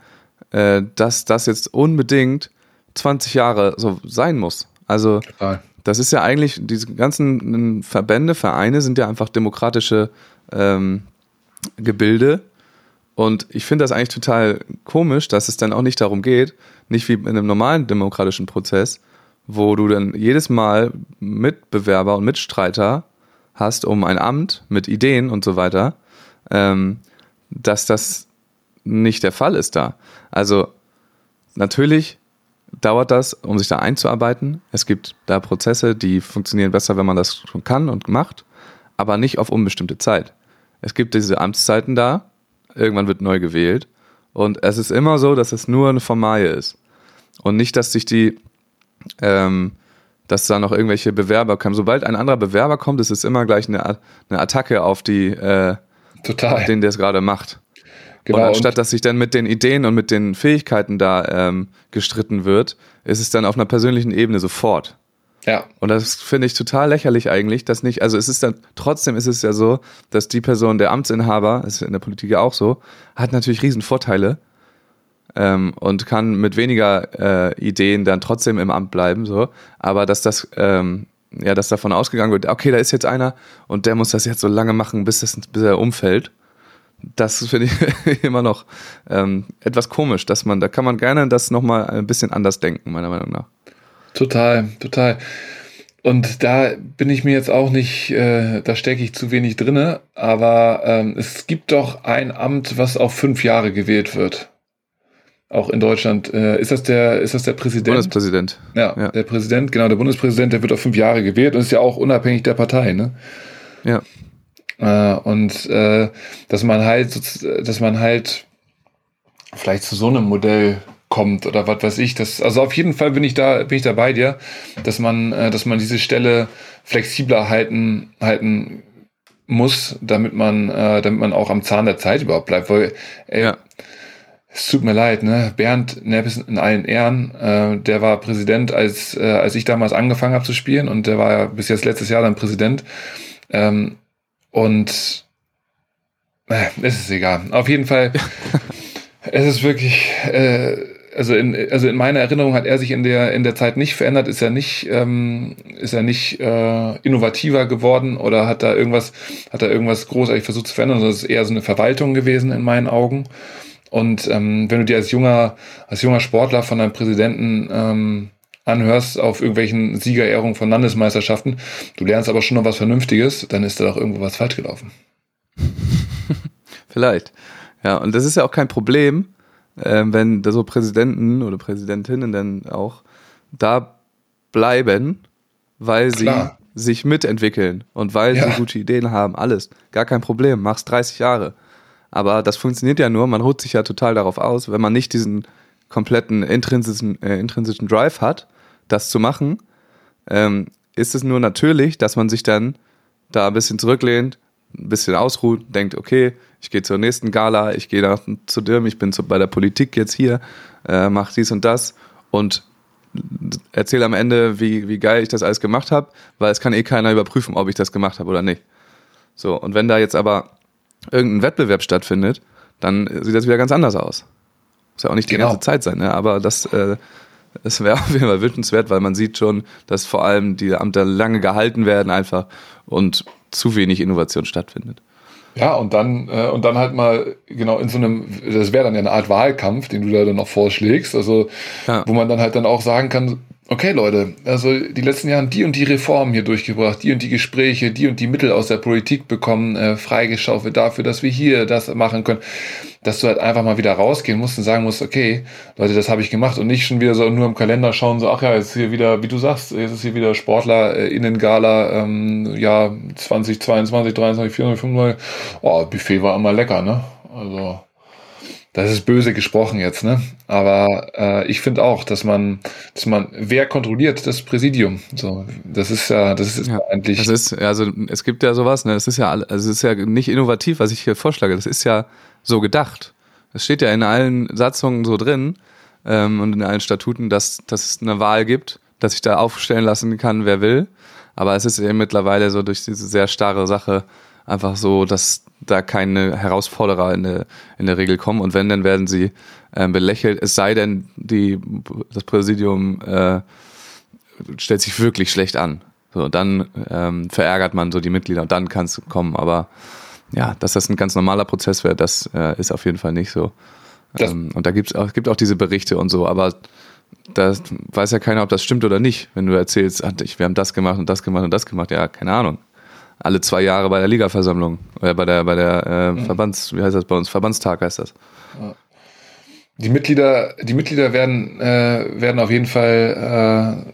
äh, dass das jetzt unbedingt 20 Jahre so sein muss. Also total. das ist ja eigentlich, diese ganzen Verbände, Vereine sind ja einfach demokratische ähm, Gebilde. Und ich finde das eigentlich total komisch, dass es dann auch nicht darum geht, nicht wie in einem normalen demokratischen Prozess, wo du dann jedes Mal Mitbewerber und Mitstreiter hast um ein Amt mit Ideen und so weiter, ähm, dass das nicht der Fall ist da. Also natürlich dauert das, um sich da einzuarbeiten. Es gibt da Prozesse, die funktionieren besser, wenn man das schon kann und macht, aber nicht auf unbestimmte Zeit. Es gibt diese Amtszeiten da, irgendwann wird neu gewählt und es ist immer so, dass es nur eine Formalie ist und nicht, dass sich die ähm, dass da noch irgendwelche Bewerber kommen. Sobald ein anderer Bewerber kommt, ist es immer gleich eine, eine Attacke auf die, äh, Total. Auf den, der es gerade macht. Genau, und anstatt dass sich dann mit den Ideen und mit den Fähigkeiten da ähm, gestritten wird, ist es dann auf einer persönlichen Ebene sofort. Ja. Und das finde ich total lächerlich eigentlich, dass nicht, also es ist dann, trotzdem ist es ja so, dass die Person, der Amtsinhaber, ist in der Politik ja auch so, hat natürlich riesen Vorteile, ähm, und kann mit weniger äh, Ideen dann trotzdem im Amt bleiben, so. Aber dass das, ähm, ja, dass davon ausgegangen wird, okay, da ist jetzt einer und der muss das jetzt so lange machen, bis, das, bis er umfällt. Das finde ich [laughs] immer noch ähm, etwas komisch, dass man, da kann man gerne das nochmal ein bisschen anders denken, meiner Meinung nach. Total, total. Und da bin ich mir jetzt auch nicht, äh, da stecke ich zu wenig drinne, aber ähm, es gibt doch ein Amt, was auf fünf Jahre gewählt wird auch in Deutschland. Äh, ist das der, ist das der Präsident? Bundespräsident. Ja, ja, der Präsident, genau, der Bundespräsident, der wird auf fünf Jahre gewählt und ist ja auch unabhängig der Partei, ne? Ja. Äh, und äh, dass man halt, dass man halt vielleicht zu so einem Modell kommt oder was weiß ich. Das, also auf jeden Fall bin ich da, bin ich da bei dir, dass man, äh, dass man diese Stelle flexibler halten, halten muss, damit man, äh, damit man auch am Zahn der Zeit überhaupt bleibt. Weil, ey, ja es tut mir leid, ne? Bernd Neppes in allen Ehren, äh, der war Präsident, als, äh, als ich damals angefangen habe zu spielen und der war ja bis jetzt letztes Jahr dann Präsident. Ähm, und äh, es ist egal. Auf jeden Fall, [laughs] es ist wirklich, äh, also in, also in meiner Erinnerung hat er sich in der, in der Zeit nicht verändert, ist er nicht, ähm, ist er nicht äh, innovativer geworden oder hat da irgendwas, hat da irgendwas großartig versucht zu verändern, sondern es ist eher so eine Verwaltung gewesen in meinen Augen. Und ähm, wenn du dir als junger, als junger Sportler von deinem Präsidenten ähm, anhörst auf irgendwelchen Siegerehrungen von Landesmeisterschaften, du lernst aber schon noch was Vernünftiges, dann ist da doch irgendwo was falsch gelaufen. [laughs] Vielleicht. Ja, und das ist ja auch kein Problem, äh, wenn da so Präsidenten oder Präsidentinnen dann auch da bleiben, weil Klar. sie sich mitentwickeln und weil ja. sie gute Ideen haben. Alles. Gar kein Problem. Mach's 30 Jahre. Aber das funktioniert ja nur, man holt sich ja total darauf aus, wenn man nicht diesen kompletten intrinsischen, äh, intrinsischen Drive hat, das zu machen, ähm, ist es nur natürlich, dass man sich dann da ein bisschen zurücklehnt, ein bisschen ausruht, denkt, okay, ich gehe zur nächsten Gala, ich gehe zu dem, ich bin zu, bei der Politik jetzt hier, äh, mach dies und das und erzähle am Ende, wie, wie geil ich das alles gemacht habe, weil es kann eh keiner überprüfen, ob ich das gemacht habe oder nicht. So, und wenn da jetzt aber irgendein Wettbewerb stattfindet, dann sieht das wieder ganz anders aus. Muss ja auch nicht die genau. ganze Zeit sein, ne? aber das, äh, das wäre [laughs] auf jeden Fall wünschenswert, weil man sieht schon, dass vor allem die Ämter lange gehalten werden einfach und zu wenig Innovation stattfindet. Ja, und dann, äh, und dann halt mal, genau, in so einem, das wäre dann ja eine Art Wahlkampf, den du da dann noch vorschlägst, also ja. wo man dann halt dann auch sagen kann, okay Leute, also die letzten Jahre die und die Reformen hier durchgebracht, die und die Gespräche, die und die Mittel aus der Politik bekommen, äh, freigeschaufelt dafür, dass wir hier das machen können, dass du halt einfach mal wieder rausgehen musst und sagen musst, okay, Leute, das habe ich gemacht und nicht schon wieder so nur im Kalender schauen, so, ach ja, jetzt hier wieder, wie du sagst, jetzt ist hier wieder Sportler äh, Innengala, ähm, ja, 2022, 23, 24, 25, oh, Buffet war immer lecker, ne? Also das ist böse gesprochen jetzt, ne? Aber äh, ich finde auch, dass man, dass man, wer kontrolliert das Präsidium? So, das ist ja, das ist ja, eigentlich. Das ist, also es gibt ja sowas, ne? Es ist ja, also es ist ja nicht innovativ, was ich hier vorschlage. Das ist ja so gedacht. Es steht ja in allen Satzungen so drin ähm, und in allen Statuten, dass, dass es eine Wahl gibt, dass ich da aufstellen lassen kann, wer will. Aber es ist eben mittlerweile so durch diese sehr starre Sache einfach so, dass da keine Herausforderer in der, in der Regel kommen. Und wenn, dann werden sie äh, belächelt. Es sei denn, die, das Präsidium äh, stellt sich wirklich schlecht an. So, dann ähm, verärgert man so die Mitglieder und dann kann es kommen. Aber ja, dass das ein ganz normaler Prozess wäre, das äh, ist auf jeden Fall nicht so. Ähm, und da gibt's auch, gibt auch diese Berichte und so, aber da weiß ja keiner, ob das stimmt oder nicht. Wenn du erzählst, wir haben das gemacht und das gemacht und das gemacht, ja, keine Ahnung alle zwei Jahre bei der Ligaversammlung, äh, bei der, bei der äh, mhm. Verbands, wie heißt das bei uns? Verbandstag heißt das. Die Mitglieder, die Mitglieder werden, äh, werden auf jeden Fall, äh,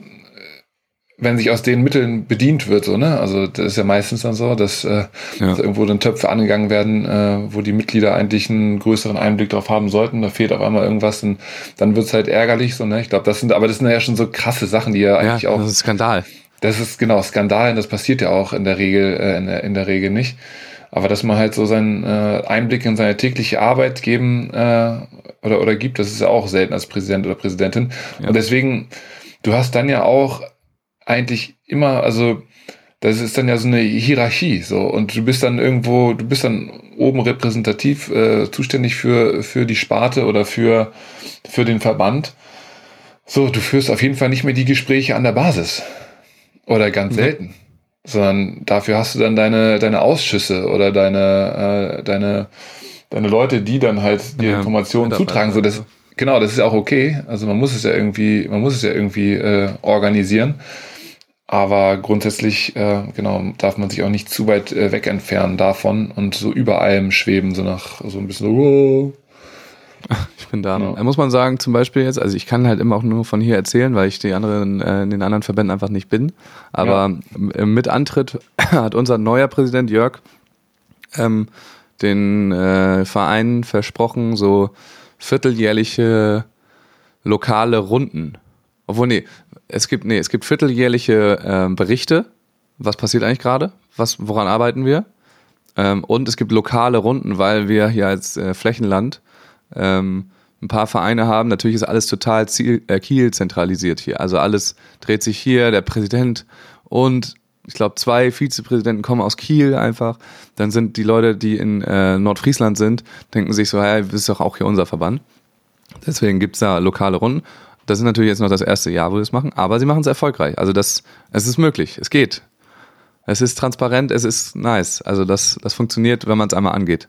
wenn sich aus den Mitteln bedient wird, so, ne? Also das ist ja meistens dann so, dass, äh, ja. dass irgendwo dann Töpfe angegangen werden, äh, wo die Mitglieder eigentlich einen größeren Einblick drauf haben sollten. Da fehlt auf einmal irgendwas und dann wird's halt ärgerlich, so, ne? Ich glaube, das sind, aber das sind ja schon so krasse Sachen, die ja eigentlich ja, auch. Das ist Skandal. Das ist genau Skandal, das passiert ja auch in der Regel, äh, in, der, in der Regel nicht. Aber dass man halt so seinen äh, Einblick in seine tägliche Arbeit geben äh, oder, oder gibt, das ist ja auch selten als Präsident oder Präsidentin. Ja. Und deswegen, du hast dann ja auch eigentlich immer, also das ist dann ja so eine Hierarchie so und du bist dann irgendwo, du bist dann oben repräsentativ äh, zuständig für für die Sparte oder für für den Verband. So, du führst auf jeden Fall nicht mehr die Gespräche an der Basis. Oder ganz mhm. selten. Sondern dafür hast du dann deine, deine Ausschüsse oder deine, äh, deine, deine Leute, die dann halt die ja, Informationen zutragen. So, das, genau, das ist ja auch okay. Also man muss es ja irgendwie, man muss es ja irgendwie äh, organisieren. Aber grundsätzlich, äh, genau, darf man sich auch nicht zu weit äh, weg entfernen davon und so über allem schweben, so nach so ein bisschen so, wow, [laughs] Ich bin da. Ja. Muss man sagen, zum Beispiel jetzt, also ich kann halt immer auch nur von hier erzählen, weil ich die anderen, äh, in den anderen Verbänden einfach nicht bin. Aber ja. mit Antritt [clears throat] hat unser neuer Präsident Jörg ähm, den äh, Vereinen versprochen, so vierteljährliche lokale Runden. Obwohl, nee, es gibt, nee, es gibt vierteljährliche äh, Berichte. Was passiert eigentlich gerade? Was, woran arbeiten wir? Ähm, und es gibt lokale Runden, weil wir hier als äh, Flächenland ähm, ein paar Vereine haben. Natürlich ist alles total Ziel, äh, Kiel zentralisiert hier. Also alles dreht sich hier, der Präsident und ich glaube, zwei Vizepräsidenten kommen aus Kiel einfach. Dann sind die Leute, die in äh, Nordfriesland sind, denken sich so, hey, das ist doch auch hier unser Verband. Deswegen gibt's da lokale Runden. Das ist natürlich jetzt noch das erste Jahr, wo wir es machen, aber sie machen es erfolgreich. Also das, es ist möglich, es geht. Es ist transparent, es ist nice. Also das, das funktioniert, wenn man es einmal angeht.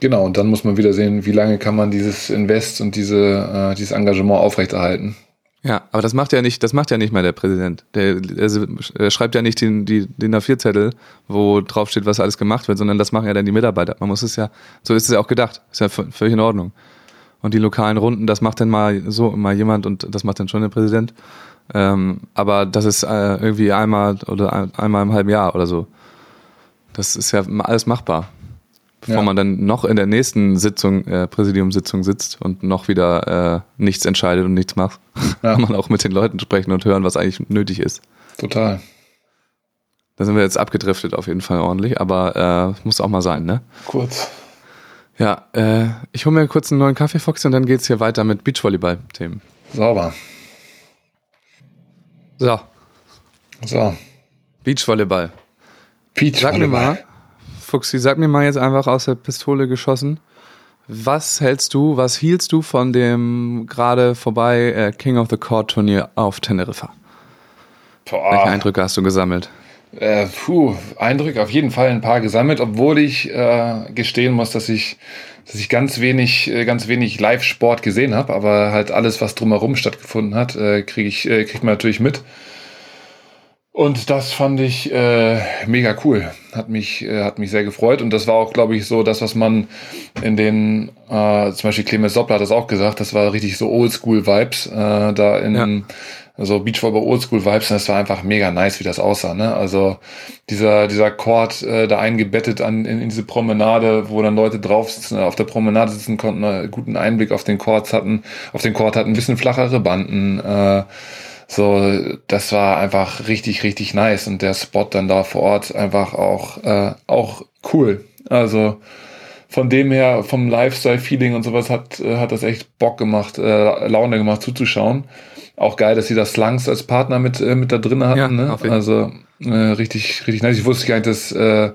Genau, und dann muss man wieder sehen, wie lange kann man dieses Invest und diese, äh, dieses Engagement aufrechterhalten. Ja, aber das macht ja nicht, das macht ja nicht mal der Präsident. Der, der schreibt ja nicht den, die, den A4-Zettel, wo drauf steht, was alles gemacht wird, sondern das machen ja dann die Mitarbeiter. Man muss es ja, so ist es ja auch gedacht. Ist ja völlig in Ordnung. Und die lokalen Runden, das macht dann mal so mal jemand und das macht dann schon der Präsident. Ähm, aber das ist äh, irgendwie einmal oder einmal im halben Jahr oder so. Das ist ja alles machbar bevor ja. man dann noch in der nächsten Sitzung, äh, Präsidiumssitzung sitzt und noch wieder äh, nichts entscheidet und nichts macht, [laughs] ja. kann man auch mit den Leuten sprechen und hören, was eigentlich nötig ist. Total. Da sind wir jetzt abgedriftet auf jeden Fall ordentlich, aber äh, muss auch mal sein, ne? Kurz. Ja, äh, ich hole mir kurz einen neuen Kaffee, Fox, und dann geht's hier weiter mit Beachvolleyball-Themen. Sauber. So, So. Beachvolleyball. Peach Sag mir mal, Fuchsi, sag mir mal jetzt einfach aus der Pistole geschossen, was hältst du, was hielst du von dem gerade vorbei äh, King of the Court Turnier auf Teneriffa? Welche Boah. Eindrücke hast du gesammelt? Äh, puh, Eindrücke auf jeden Fall ein paar gesammelt, obwohl ich äh, gestehen muss, dass ich, dass ich ganz wenig, äh, ganz wenig Live-Sport gesehen habe, aber halt alles, was drumherum stattgefunden hat, äh, kriege ich, äh, kriegt man natürlich mit. Und das fand ich äh, mega cool. Hat mich, äh, hat mich sehr gefreut. Und das war auch, glaube ich, so das, was man in den, äh, zum Beispiel Clemens Soppler hat das auch gesagt, das war richtig so Oldschool-Vibes, äh, da in, Ja. also Beachvolleyball Oldschool-Vibes. Und das war einfach mega nice, wie das aussah. Ne? Also dieser, dieser Court äh, da eingebettet an, in, in diese Promenade, wo dann Leute drauf sitzen, auf der Promenade sitzen konnten, einen guten Einblick auf den Courts hatten, auf den Court hatten, ein bisschen flachere Banden, äh, so, das war einfach richtig, richtig nice und der Spot dann da vor Ort einfach auch, äh, auch cool. Also von dem her, vom Lifestyle-Feeling und sowas hat, äh, hat das echt Bock gemacht, äh, Laune gemacht zuzuschauen. Auch geil, dass sie das Slunks als Partner mit, äh, mit da drin hatten. Ja, ne? Also äh, richtig, richtig nice. Ich wusste gar nicht, dass, äh,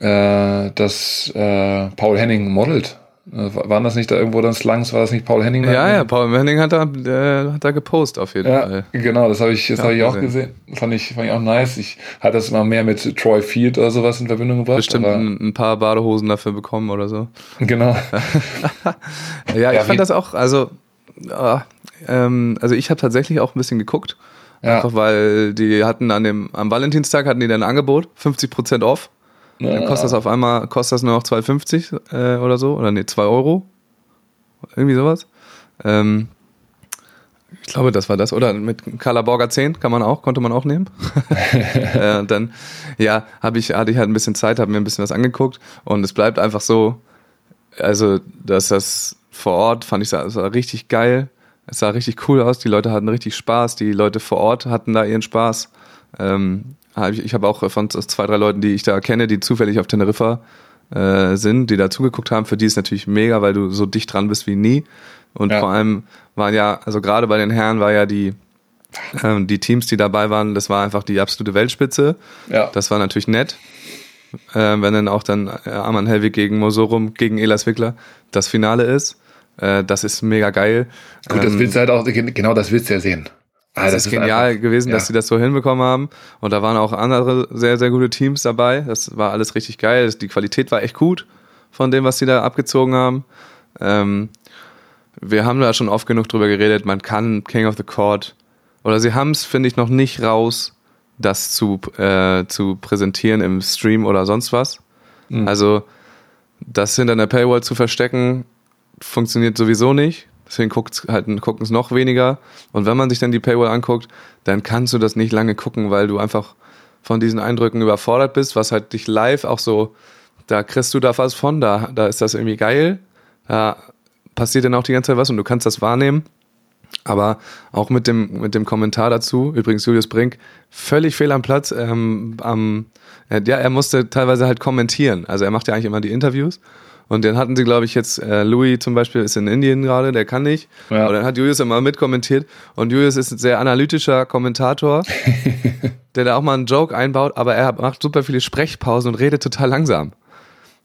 äh, dass äh, Paul Henning modelt. Waren das nicht da irgendwo dann Slunks? War das nicht Paul Henning? Ja, ja, Paul Manning hat da, äh, hat da gepostet auf jeden Ja, Fall. genau, das habe ich, das Ja, hab ich auch gesehen. gesehen. Fand ich, fand ich auch nice. Ich hatte das immer mehr mit Troy Field oder sowas in Verbindung gebracht. Bestimmt ein, ein paar Badehosen dafür bekommen oder so. Genau. [laughs] Ja, ich Ja, fand das auch, also, ah, ähm, also ich habe tatsächlich auch ein bisschen geguckt. Ja. Einfach weil die hatten an dem, am Valentinstag hatten die dann ein Angebot, 50% off. Dann kostet das auf einmal, kostet das nur noch 2,50 äh, oder so, oder nee, 2 Euro. Irgendwie sowas. Ähm, ich glaube, das war das. Oder mit Kalaborger 10 kann man auch, konnte man auch nehmen. [laughs] [laughs] äh, dann, ja, habe ich, hatte ich halt ein bisschen Zeit, habe mir ein bisschen was angeguckt und es bleibt einfach so, also, dass das vor Ort fand ich, es war richtig geil. Es sah richtig cool aus. Die Leute hatten richtig Spaß. Die Leute vor Ort hatten da ihren Spaß. Ähm, ich ich habe auch von zwei, drei Leuten, die ich da kenne, die zufällig auf Teneriffa äh, sind, die da zugeguckt haben. Für die ist natürlich mega, weil du so dicht dran bist wie nie. Und Ja. vor allem waren ja, also gerade bei den Herren war ja die, ähm, die Teams, die dabei waren, das war einfach die absolute Weltspitze. Ja. Das war natürlich nett. Äh, wenn dann auch dann äh, Arman Helwig gegen Mosorum, gegen Elas Wickler das Finale ist. Äh, das ist mega geil. Gut, das Ähm, willst du halt auch, genau das willst du ja sehen. Ah, das, ist genial einfach- gewesen, ja. dass sie das so hinbekommen haben. Und da waren auch andere sehr, sehr gute Teams dabei. Das war alles richtig geil. Die Qualität war echt gut von dem, was sie da abgezogen haben. Ähm, wir haben da schon oft genug drüber geredet. Man kann King of the Court oder sie haben es, finde ich, noch nicht raus, das zu, äh, zu präsentieren im Stream oder sonst was. Also, das hinter einer Paywall zu verstecken, funktioniert sowieso nicht. Deswegen halt, gucken es noch weniger. Und wenn man sich dann die Paywall anguckt, dann kannst du das nicht lange gucken, weil du einfach von diesen Eindrücken überfordert bist, was halt dich live auch so, da kriegst du da was von, da, da ist das irgendwie geil. Da passiert dann auch die ganze Zeit was und du kannst das wahrnehmen. Aber auch mit dem, mit dem Kommentar dazu, übrigens Julius Brink, völlig fehl am Platz. Ähm, am, äh, ja, er musste teilweise halt kommentieren. Also er macht ja eigentlich immer die Interviews. Und dann hatten sie, glaube ich, jetzt, äh, Louis zum Beispiel ist in Indien gerade, der kann nicht. Ja. Und dann hat Julius immer mitkommentiert. Und Julius ist ein sehr analytischer Kommentator, [laughs] der da auch mal einen Joke einbaut, aber er macht super viele Sprechpausen und redet total langsam.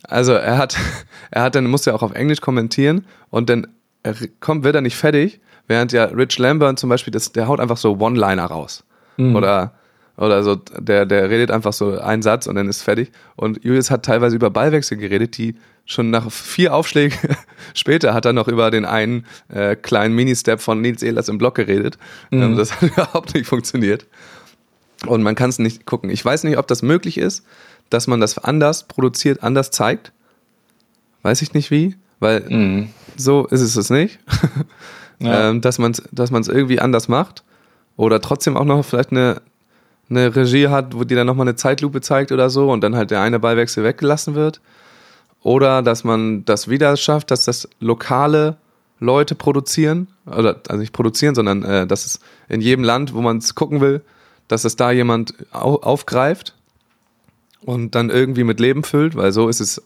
Also er hat, [laughs] er hat dann, musste ja auch auf Englisch kommentieren und dann er kommt, wird er nicht fertig, während ja Rich Lambert zum Beispiel, das, der haut einfach so One-Liner raus. Oder, oder so, der, der redet einfach so einen Satz und dann ist fertig. Und Julius hat teilweise über Ballwechsel geredet, die schon nach vier Aufschlägen [laughs] später hat er noch über den einen äh, kleinen Mini-Step von Nils Ehlers im Block geredet. Ähm, das [laughs] hat überhaupt nicht funktioniert. Und man kann es nicht gucken. Ich weiß nicht, ob das möglich ist, dass man das anders produziert, anders zeigt. Weiß ich nicht wie, weil Mhm. so ist es es nicht. [laughs] Ja. ähm, dass man es dass man's irgendwie anders macht. Oder trotzdem auch noch vielleicht eine, eine Regie hat, wo die dann nochmal eine Zeitlupe zeigt oder so und dann halt der eine Ballwechsel weggelassen wird. Oder dass man das wieder schafft, dass das lokale Leute produzieren, oder also nicht produzieren, sondern äh, dass es in jedem Land, wo man es gucken will, dass es da jemand au aufgreift und dann irgendwie mit Leben füllt, weil so ist es,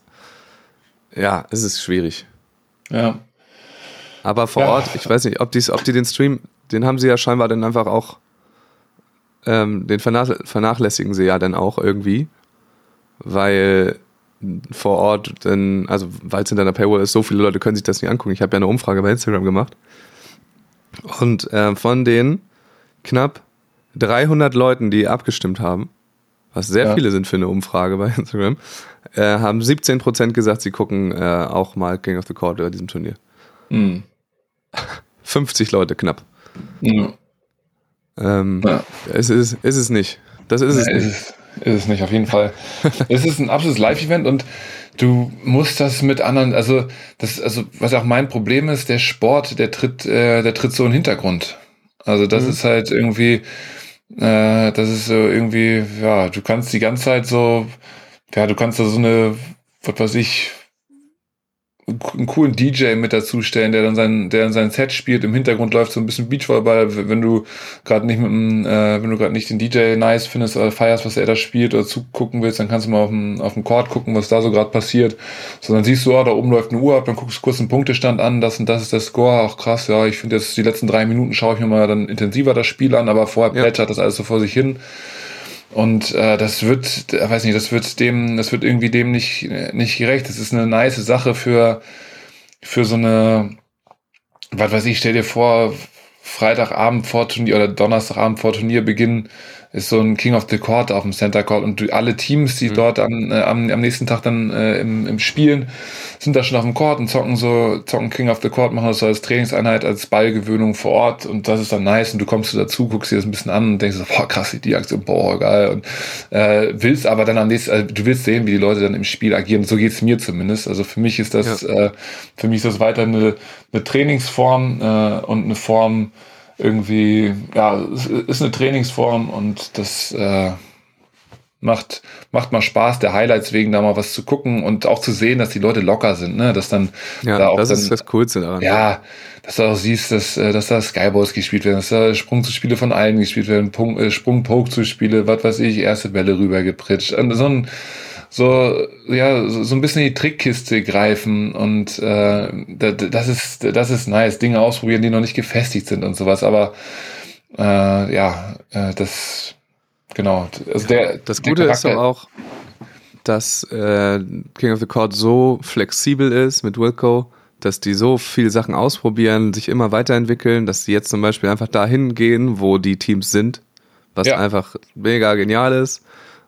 ja, es ist schwierig. Ja. Aber vor Ja. Ort, ich weiß nicht, ob, die's, ob die den Stream, den haben sie ja scheinbar dann einfach auch, ähm, den vernach vernachlässigen sie ja dann auch irgendwie, weil vor Ort dann, also weil es hinter einer Paywall ist, so viele Leute können sich das nicht angucken. Ich habe ja eine Umfrage bei Instagram gemacht und äh, von den knapp 300 Leuten, die abgestimmt haben, was sehr Ja. viele sind für eine Umfrage bei [laughs] Instagram, äh, haben 17% gesagt, sie gucken äh, auch mal King of the Court bei diesem Turnier. [laughs] Mhm. 50 Leute knapp. Ja. Ähm, Ja. es, ist, ist es nicht. Das ist es ist, nicht. es, ist es nicht, auf jeden Fall. [laughs] es ist ein absolutes Live-Event und du musst das mit anderen, also das, also was auch mein Problem ist, der Sport, der tritt, äh, der tritt so in den Hintergrund. Also das Mhm. ist halt irgendwie, äh, das ist so irgendwie, ja, du kannst die ganze Zeit so, ja, du kannst da so eine, was weiß ich, einen coolen DJ mit dazu stellen, der dann sein, der dann sein Set spielt. Im Hintergrund läuft so ein bisschen Beachvolleyball, wenn du gerade nicht mit dem, äh, wenn du gerade nicht den DJ nice findest oder feierst, was er da spielt oder zugucken willst, dann kannst du mal auf dem, auf dem Court gucken, was da so gerade passiert. So, dann siehst du, oh, da oben läuft eine Uhr ab, dann guckst du kurz den Punktestand an, das und das ist der Score, auch krass, ja, ich finde jetzt die letzten drei Minuten schaue ich mir mal dann intensiver das Spiel an, aber vorher Ja. plätschert das alles so vor sich hin. Und äh, das wird, äh, weiß nicht, das wird dem, das wird irgendwie dem nicht, nicht gerecht. Das ist eine nice Sache für, für so eine, was weiß ich, stell dir vor, Freitagabend vor Turnier oder Donnerstagabend vor Turnierbeginn ist so ein King of the Court auf dem Center Court und alle Teams, die dort am, äh, am, am nächsten Tag dann äh, im, im Spielen, sind da schon auf dem Court und zocken so, zocken King of the Court, machen das so als Trainingseinheit, als Ballgewöhnung vor Ort und das ist dann nice und du kommst so dazu, guckst dir das ein bisschen an und denkst so, boah, krass, die Aktion, boah, geil und äh, willst aber dann am nächsten, also du willst sehen, wie die Leute dann im Spiel agieren, so geht's mir zumindest, also für mich ist das, äh, für mich ist das weiter eine, eine Trainingsform äh, und eine Form, irgendwie, ja, es ist eine Trainingsform und das äh, macht, macht mal Spaß, der Highlights wegen da mal was zu gucken und auch zu sehen, dass die Leute locker sind, ne? Dass dann Ja, da auch das dann, ist das Coolste daran. ja, dass du auch siehst, dass, äh, dass da Skyballs gespielt werden, dass da Sprungzuspiele von allen gespielt werden, Punkt, äh, Sprung-Poke-Zuspiele, was weiß ich, erste Bälle rübergepritscht. Und so ein, so, ja, so so ein bisschen in die Trickkiste greifen und äh, da- da- das ist, das ist nice, Dinge ausprobieren, die noch nicht gefestigt sind und sowas, aber äh, ja, äh, das genau. Also der, Das der Gute ist Charakter- doch auch, dass äh, King of the Court so flexibel ist mit Wilco, dass die so viele Sachen ausprobieren, sich immer weiterentwickeln, dass die jetzt zum Beispiel einfach dahin gehen, wo die Teams sind, was Ja. einfach mega genial ist.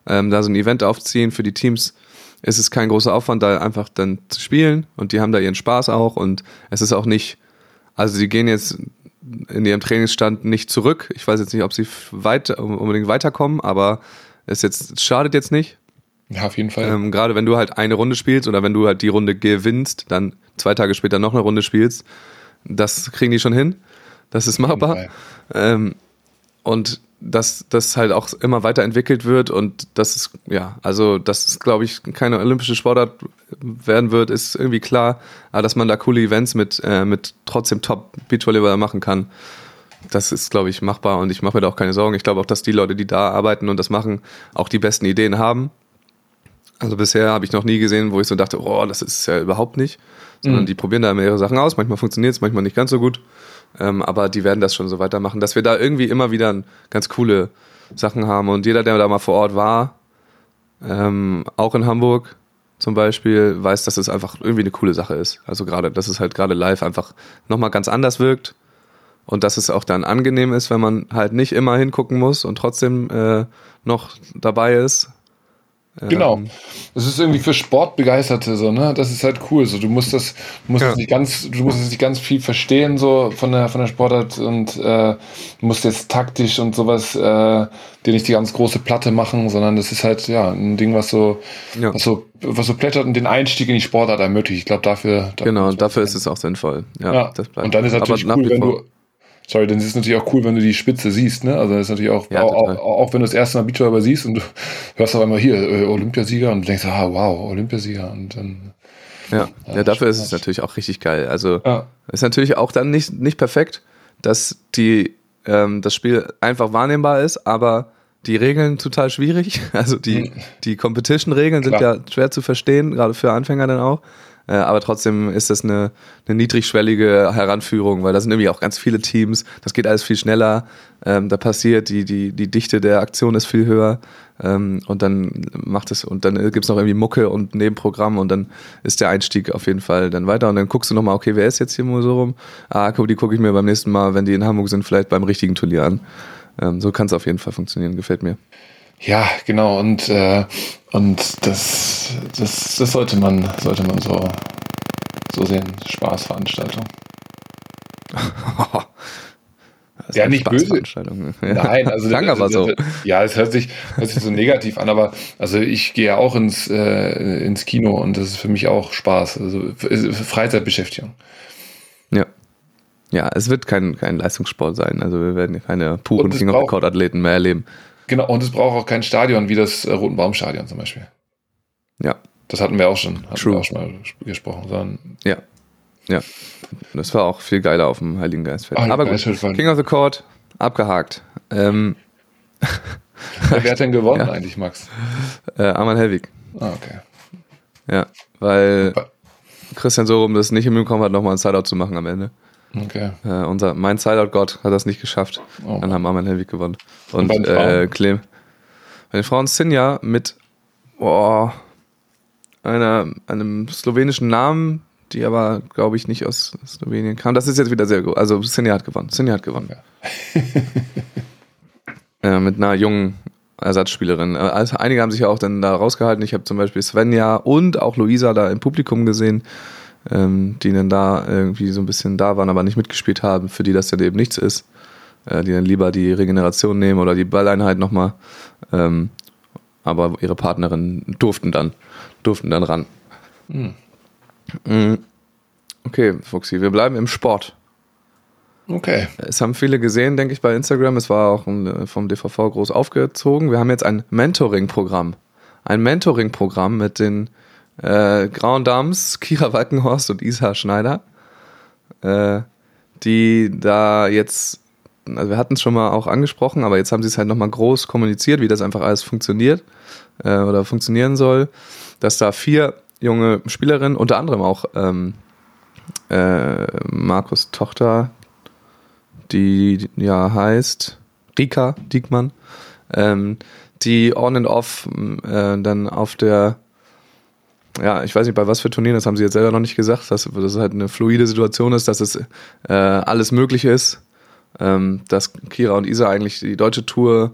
Ähm, da so ein Event aufziehen für die Teams ist es kein großer Aufwand, da einfach dann zu spielen und die haben da ihren Spaß auch und es ist auch nicht, also sie gehen jetzt in ihrem Trainingsstand nicht zurück. Ich weiß jetzt nicht, ob sie weit, unbedingt weiterkommen, aber es jetzt schadet jetzt nicht. Ja, auf jeden Fall. Ähm, Gerade wenn du halt eine Runde spielst oder wenn du halt die Runde gewinnst, dann zwei Tage später noch eine Runde spielst, das kriegen die schon hin. Das ist machbar. Ähm, und dass das halt auch immer weiterentwickelt wird und das ist, ja, also dass es, glaube ich, keine olympische Sportart werden wird, ist irgendwie klar. Aber dass man da coole Events mit, äh, mit trotzdem top Beachvolleyball machen kann, das ist, glaube ich, machbar und ich mache mir da auch keine Sorgen. Ich glaube auch, dass die Leute, die da arbeiten und das machen, auch die besten Ideen haben. Also bisher habe ich noch nie gesehen, wo ich so dachte, oh, das ist ja überhaupt nicht. Sondern Mhm. die probieren da mehrere Sachen aus. Manchmal funktioniert es, manchmal nicht ganz so gut. Ähm, aber die werden das schon so weitermachen, dass wir da irgendwie immer wieder ganz coole Sachen haben. Und jeder, der da mal vor Ort war, ähm, auch in Hamburg zum Beispiel, weiß, dass es einfach irgendwie eine coole Sache ist. Also gerade, dass es halt gerade live einfach nochmal ganz anders wirkt. Und dass es auch dann angenehm ist, wenn man halt nicht immer hingucken muss und trotzdem äh, noch dabei ist. Genau. Ähm, Es ist irgendwie für Sportbegeisterte so, ne? Das ist halt cool. So, du musst das, du musst Ja. das nicht ganz, du musst es nicht ganz viel verstehen so von der von der Sportart und äh, musst jetzt taktisch und sowas äh, dir nicht die ganz große Platte machen, sondern das ist halt ja ein Ding, was so, Ja. was so, was so plättert und den Einstieg in die Sportart ermöglicht. Ich glaube, dafür, dafür Genau, dafür ist es auch sinnvoll. Ja, Ja, das bleibt. und dann ist natürlich cool, wenn du. Sorry, dann ist es natürlich auch cool, wenn du die Spitze siehst, ne? Also das ist natürlich auch, Ja, auch, auch, auch wenn du das erste Mal Beachvolleyball siehst und du hörst auf einmal hier äh, Olympiasieger und denkst, ah wow, Olympiasieger und dann Ja, Ja, ja dafür ist es natürlich auch richtig geil. Also ja, ist natürlich auch dann nicht, nicht perfekt, dass die, ähm, das Spiel einfach wahrnehmbar ist, aber die Regeln total schwierig. [laughs] Also die, die Competition-Regeln sind ja schwer zu verstehen, gerade für Anfänger dann auch. Äh, aber trotzdem ist das eine, eine niedrigschwellige Heranführung, weil da sind irgendwie auch ganz viele Teams. Das geht alles viel schneller. Ähm, da passiert, die, die, die Dichte der Aktion ist viel höher. Ähm, und dann macht es, und dann gibt's noch irgendwie Mucke und Nebenprogramm und dann ist der Einstieg auf jeden Fall dann weiter. Und dann guckst du nochmal, okay, wer ist jetzt hier so rum? Ah, guck, die gucke ich mir beim nächsten Mal, wenn die in Hamburg sind, vielleicht beim richtigen Turnier an. Ähm, so kann es auf jeden Fall funktionieren, gefällt mir. Ja, genau, und, äh, und das, das, das sollte man, sollte man so, so sehen. Spaßveranstaltung. [laughs] ja, nicht böse. [laughs] Nein, also Klang aber so. Ja, es hört sich, hört sich so negativ an, aber also ich gehe auch ins, äh, ins Kino und das ist für mich auch Spaß. Also Freizeitbeschäftigung. Ja. Ja, es wird kein, kein Leistungssport sein. Also wir werden keine puren King of the Court Athleten mehr erleben. Genau, und es braucht auch kein Stadion wie das äh, Roten Baumstadion zum Beispiel. Ja. Das hatten wir auch schon, hatten True. wir auch schon mal gesprochen. Sondern ja. Ja. Das war auch viel geiler auf dem Heiligen Geistfeld. Aber gut, King of the Court, abgehakt. Ähm. [laughs] Wer hat denn gewonnen [laughs] ja. eigentlich, Max? Äh, Arman Helwig. Ah, okay. Ja, weil Christian Sorum das nicht hinbekommen hat, nochmal ein Sideout zu machen am Ende. Okay. Äh, unser, mein Sideout-Gott hat das nicht geschafft. Oh. Dann haben Arman Helwig gewonnen. Und, Und äh, Clem. Bei den Frauen Sinja mit boah, einer, einem slowenischen Namen, die aber, glaube ich, nicht aus Slowenien kam. Das ist jetzt wieder sehr gut. Also Sinja hat gewonnen. Sinja hat gewonnen. Ja. äh, mit einer jungen Ersatzspielerin. Äh, also einige haben sich ja auch dann da rausgehalten. Ich habe zum Beispiel Svenja und auch Luisa da im Publikum gesehen ähm, die dann da irgendwie so ein bisschen da waren, aber nicht mitgespielt haben, für die das dann eben nichts ist, äh, die dann lieber die Regeneration nehmen oder die Balleinheit nochmal. Ähm, aber ihre Partnerinnen durften dann, durften dann ran. Mhm. Okay, Fuxi, wir bleiben im Sport. Okay. Es haben viele gesehen, denke ich, bei Instagram. Es war auch vom DVV groß aufgezogen. Wir haben jetzt ein Mentoring-Programm. Ein Mentoring-Programm mit den äh, Grauen Dams, [laughs] Kira Walkenhorst und Isa Schneider, äh, die da jetzt, also wir hatten es schon mal auch angesprochen, aber jetzt haben sie es halt nochmal groß kommuniziert, wie das einfach alles funktioniert äh, oder funktionieren soll, dass da vier junge Spielerinnen, unter anderem auch ähm, äh, Markus Tochter, die ja heißt Rika Diekmann, ähm, die on and off äh, dann auf der ja, ich weiß nicht, bei was für Turnieren, das haben sie jetzt selber noch nicht gesagt, dass, dass es halt eine fluide Situation ist, dass es äh, alles möglich ist, ähm, dass Kira und Isa eigentlich die deutsche Tour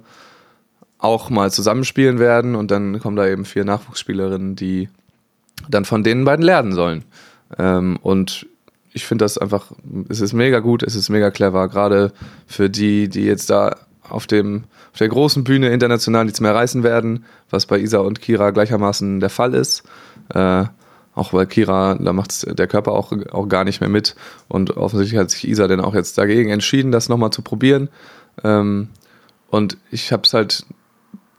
auch mal zusammenspielen werden und dann kommen da eben vier Nachwuchsspielerinnen, die dann von denen beiden lernen sollen. Ähm, und ich finde das einfach, es ist mega gut, es ist mega clever, gerade für die, die jetzt da auf dem auf der großen Bühne international nichts mehr reißen werden, was bei Isa und Kira gleichermaßen der Fall ist. Äh, auch weil Kira, da macht der Körper auch, auch gar nicht mehr mit. Und offensichtlich hat sich Isa dann auch jetzt dagegen entschieden, das nochmal zu probieren. Ähm, und ich habe es halt,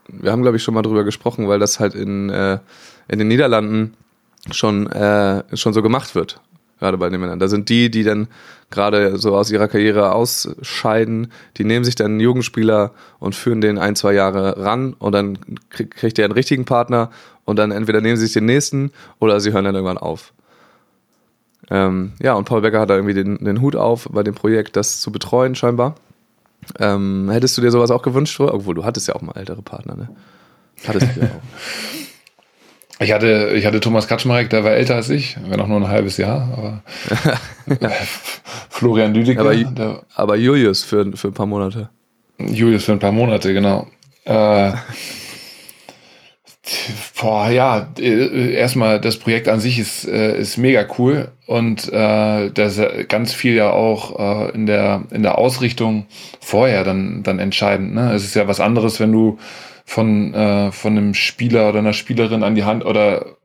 wir haben glaube ich schon mal drüber gesprochen, weil das halt in, äh, in den Niederlanden schon, äh, schon so gemacht wird gerade bei den Männern. Da sind die, die dann gerade so aus ihrer Karriere ausscheiden, die nehmen sich dann einen Jugendspieler und führen den ein, zwei Jahre ran und dann kriegt er einen richtigen Partner und dann entweder nehmen sie sich den nächsten oder sie hören dann irgendwann auf. Ähm, ja, und Paul Becker hat da irgendwie den, den Hut auf bei dem Projekt, das zu betreuen scheinbar. Ähm, hättest du dir sowas auch gewünscht? Obwohl, du hattest ja auch mal ältere Partner, ne? Hattest du ja auch. [laughs] Ich hatte, ich hatte Thomas Kaczmarek, der war älter als ich, wenn auch nur ein halbes Jahr, aber [laughs] Florian Lüdecke. Aber, aber, Julius für, für ein paar Monate. Julius für ein paar Monate, genau. Äh, boah, ja, äh, erstmal das Projekt an sich ist, äh, ist mega cool und äh, das ist ganz viel ja auch äh, in, der, in der Ausrichtung vorher dann, dann entscheidend. Ne? Es ist ja was anderes, wenn du von, äh, von einem Spieler oder einer Spielerin an die Hand oder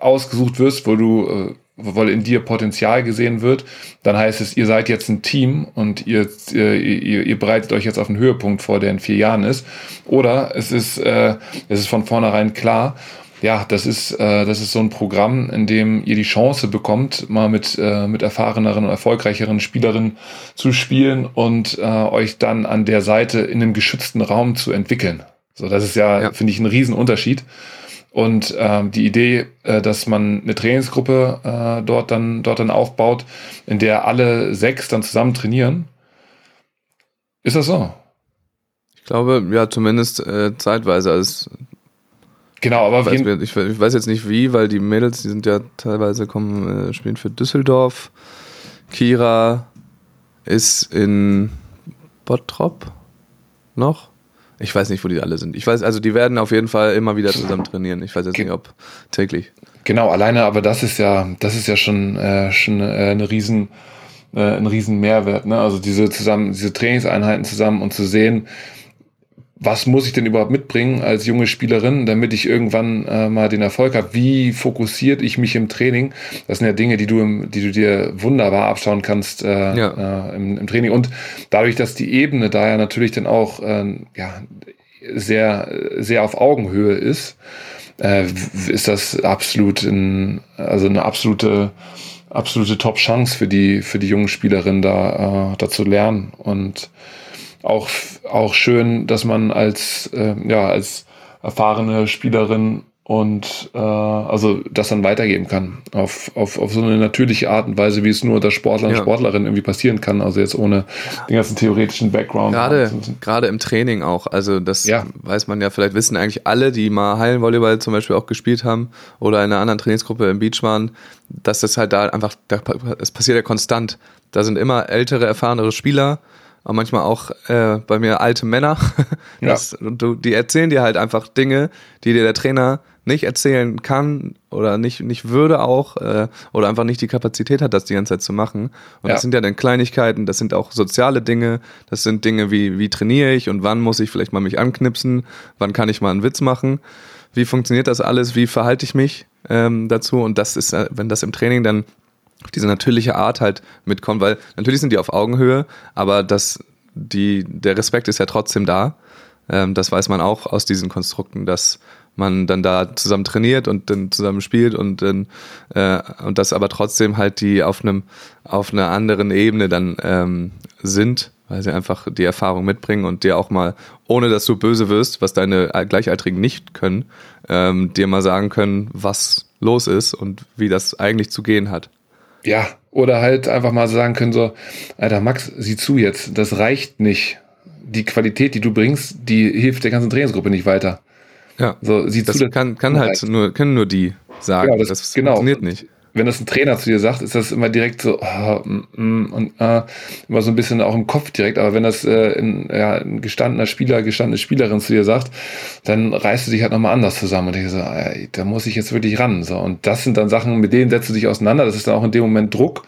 ausgesucht wirst, wo du, äh, weil in dir Potenzial gesehen wird, dann heißt es, ihr seid jetzt ein Team und ihr, äh, ihr, ihr bereitet euch jetzt auf einen Höhepunkt vor, der in vier Jahren ist. Oder es ist, äh, es ist von vornherein klar, ja, das ist, äh, das ist so ein Programm, in dem ihr die Chance bekommt, mal mit, äh, mit erfahreneren und erfolgreicheren Spielerinnen zu spielen und äh, euch dann an der Seite in einem geschützten Raum zu entwickeln. So, das ist ja, ja. finde ich, ein Riesenunterschied. Und ähm, die Idee, äh, dass man eine Trainingsgruppe äh, dort, dann, dort dann aufbaut, in der alle sechs dann zusammen trainieren, ist das so? Ich glaube, ja, zumindest äh, zeitweise. Also genau, aber ich weiß, ich, ich weiß, jetzt nicht wie, weil die Mädels, die sind ja teilweise kommen, äh, spielen für Düsseldorf. Kira ist in Bottrop noch. Ich weiß nicht, wo die alle sind. Ich weiß, also die werden auf jeden Fall immer wieder zusammen trainieren. Ich weiß jetzt nicht, ob täglich. Genau, alleine, aber das ist ja, das ist ja schon, äh, schon äh, eine riesen, äh, ein riesen Mehrwert. Ne? Also diese zusammen, diese Trainingseinheiten zusammen und zu sehen, was muss ich denn überhaupt mitbringen als junge Spielerin, damit ich irgendwann äh, mal den Erfolg habe? Wie fokussiert ich mich im Training? Das sind ja Dinge, die du, im, die du dir wunderbar abschauen kannst äh, ja. äh, im, im, Training. Und dadurch, dass die Ebene da ja natürlich dann auch äh, ja, sehr, sehr auf Augenhöhe ist, äh, ist das absolut ein, also eine absolute absolute Top-Chance für die für die jungen Spielerinnen da äh, da zu lernen und auch, auch schön, dass man als, äh, ja, als erfahrene Spielerin und äh, also das dann weitergeben kann auf, auf, auf so eine natürliche Art und Weise, wie es nur unter Sportlern und ja. Sportlerinnen irgendwie passieren kann, also jetzt ohne den ganzen theoretischen Background. Gerade, gerade im Training auch, also das ja. weiß man ja, vielleicht wissen eigentlich alle, die mal Hallenvolleyball zum Beispiel auch gespielt haben oder in einer anderen Trainingsgruppe im Beach waren, dass das halt da einfach, es passiert ja konstant. Da sind immer ältere, erfahrenere Spieler, aber manchmal auch äh, bei mir alte Männer. [laughs] das, ja. Und du, die erzählen dir halt einfach Dinge, die dir der Trainer nicht erzählen kann oder nicht, nicht würde auch äh, oder einfach nicht die Kapazität hat, das die ganze Zeit zu machen. Und ja. das sind ja dann Kleinigkeiten, das sind auch soziale Dinge, das sind Dinge wie, wie trainiere ich und wann muss ich vielleicht mal mich anknipsen, wann kann ich mal einen Witz machen, wie funktioniert das alles, wie verhalte ich mich ähm, dazu und das ist, äh, wenn das im Training dann diese natürliche Art halt mitkommen, weil natürlich sind die auf Augenhöhe, aber das, die, der Respekt ist ja trotzdem da. Ähm, das weiß man auch aus diesen Konstrukten, dass man dann da zusammen trainiert und dann zusammen spielt und dann äh, und das aber trotzdem halt die auf einem auf einer anderen Ebene dann ähm, sind, weil sie einfach die Erfahrung mitbringen und dir auch mal, ohne dass du böse wirst, was deine Gleichaltrigen nicht können, ähm, dir mal sagen können, was los ist und wie das eigentlich zu gehen hat. Ja, oder halt einfach mal sagen können so, Alter Max, sieh zu jetzt, das reicht nicht. Die Qualität, die du bringst, die hilft der ganzen Trainingsgruppe nicht weiter. Ja, so, sieh das zu, kann, kann halt nur, können nur die sagen, ja, das, das genau. funktioniert nicht wenn das ein Trainer zu dir sagt, ist das immer direkt so oh, mm, mm, und äh, immer so ein bisschen auch im Kopf direkt. Aber wenn das äh, ein, ja, ein gestandener Spieler, gestandene Spielerin zu dir sagt, dann reißt du dich halt nochmal anders zusammen und denkst so, ey, da muss ich jetzt wirklich ran. So und das sind dann Sachen, mit denen setzt du dich auseinander. Das ist dann auch in dem Moment Druck,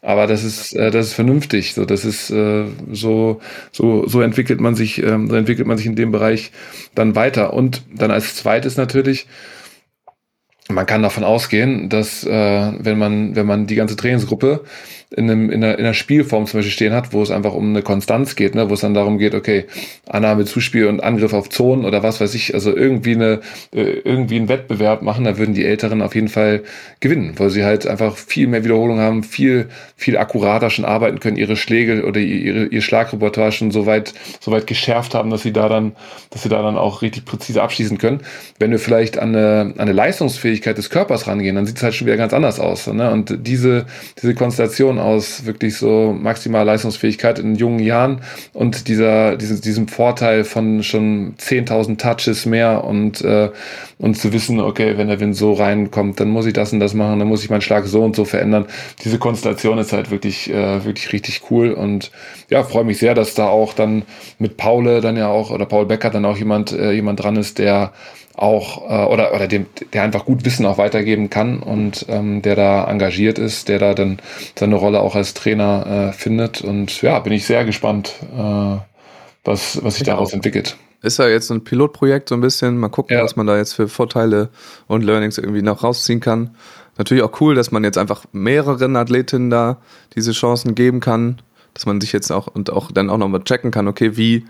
aber das ist äh, das ist vernünftig. So das ist äh, so so so entwickelt man sich, äh, so entwickelt man sich in dem Bereich dann weiter. Und dann als zweites natürlich man kann davon ausgehen, dass äh, wenn man wenn man die ganze Trainingsgruppe in, einem, in, einer, in einer Spielform zum Beispiel stehen hat, wo es einfach um eine Konstanz geht, ne, wo es dann darum geht, okay, Annahme, Zuspiel und Angriff auf Zonen oder was weiß ich, also irgendwie eine äh, irgendwie einen Wettbewerb machen, da würden die Älteren auf jeden Fall gewinnen, weil sie halt einfach viel mehr Wiederholung haben, viel viel akkurater schon arbeiten können, ihre Schläge oder ihre ihr Schlagrepertoire schon so weit so weit geschärft haben, dass sie da dann dass sie da dann auch richtig präzise abschließen können. Wenn wir vielleicht an eine, an eine Leistungsfähigkeit des Körpers rangehen, dann sieht es halt schon wieder ganz anders aus. Ne? Und diese diese Konstellation aus wirklich so maximaler Leistungsfähigkeit in jungen Jahren und dieser, diesem, diesem Vorteil von schon 10.000 Touches mehr und, äh, und zu wissen, okay, wenn der Wind so reinkommt, dann muss ich das und das machen, dann muss ich meinen Schlag so und so verändern. Diese Konstellation ist halt wirklich, äh, wirklich richtig cool und ja, freue mich sehr, dass da auch dann mit Paul dann ja auch oder Paul Becker dann auch jemand, äh, jemand dran ist, der auch äh, oder oder dem der einfach gut Wissen auch weitergeben kann und ähm, der da engagiert ist, der da dann seine Rolle auch als Trainer äh, findet und ja, bin ich sehr gespannt, äh, was was sich daraus entwickelt. Ist ja jetzt ein Pilotprojekt so ein bisschen, mal gucken, ja. was man da jetzt für Vorteile und Learnings irgendwie noch rausziehen kann. Natürlich auch cool, dass man jetzt einfach mehreren Athletinnen da diese Chancen geben kann, dass man sich jetzt auch und auch dann auch nochmal checken kann, okay, wie,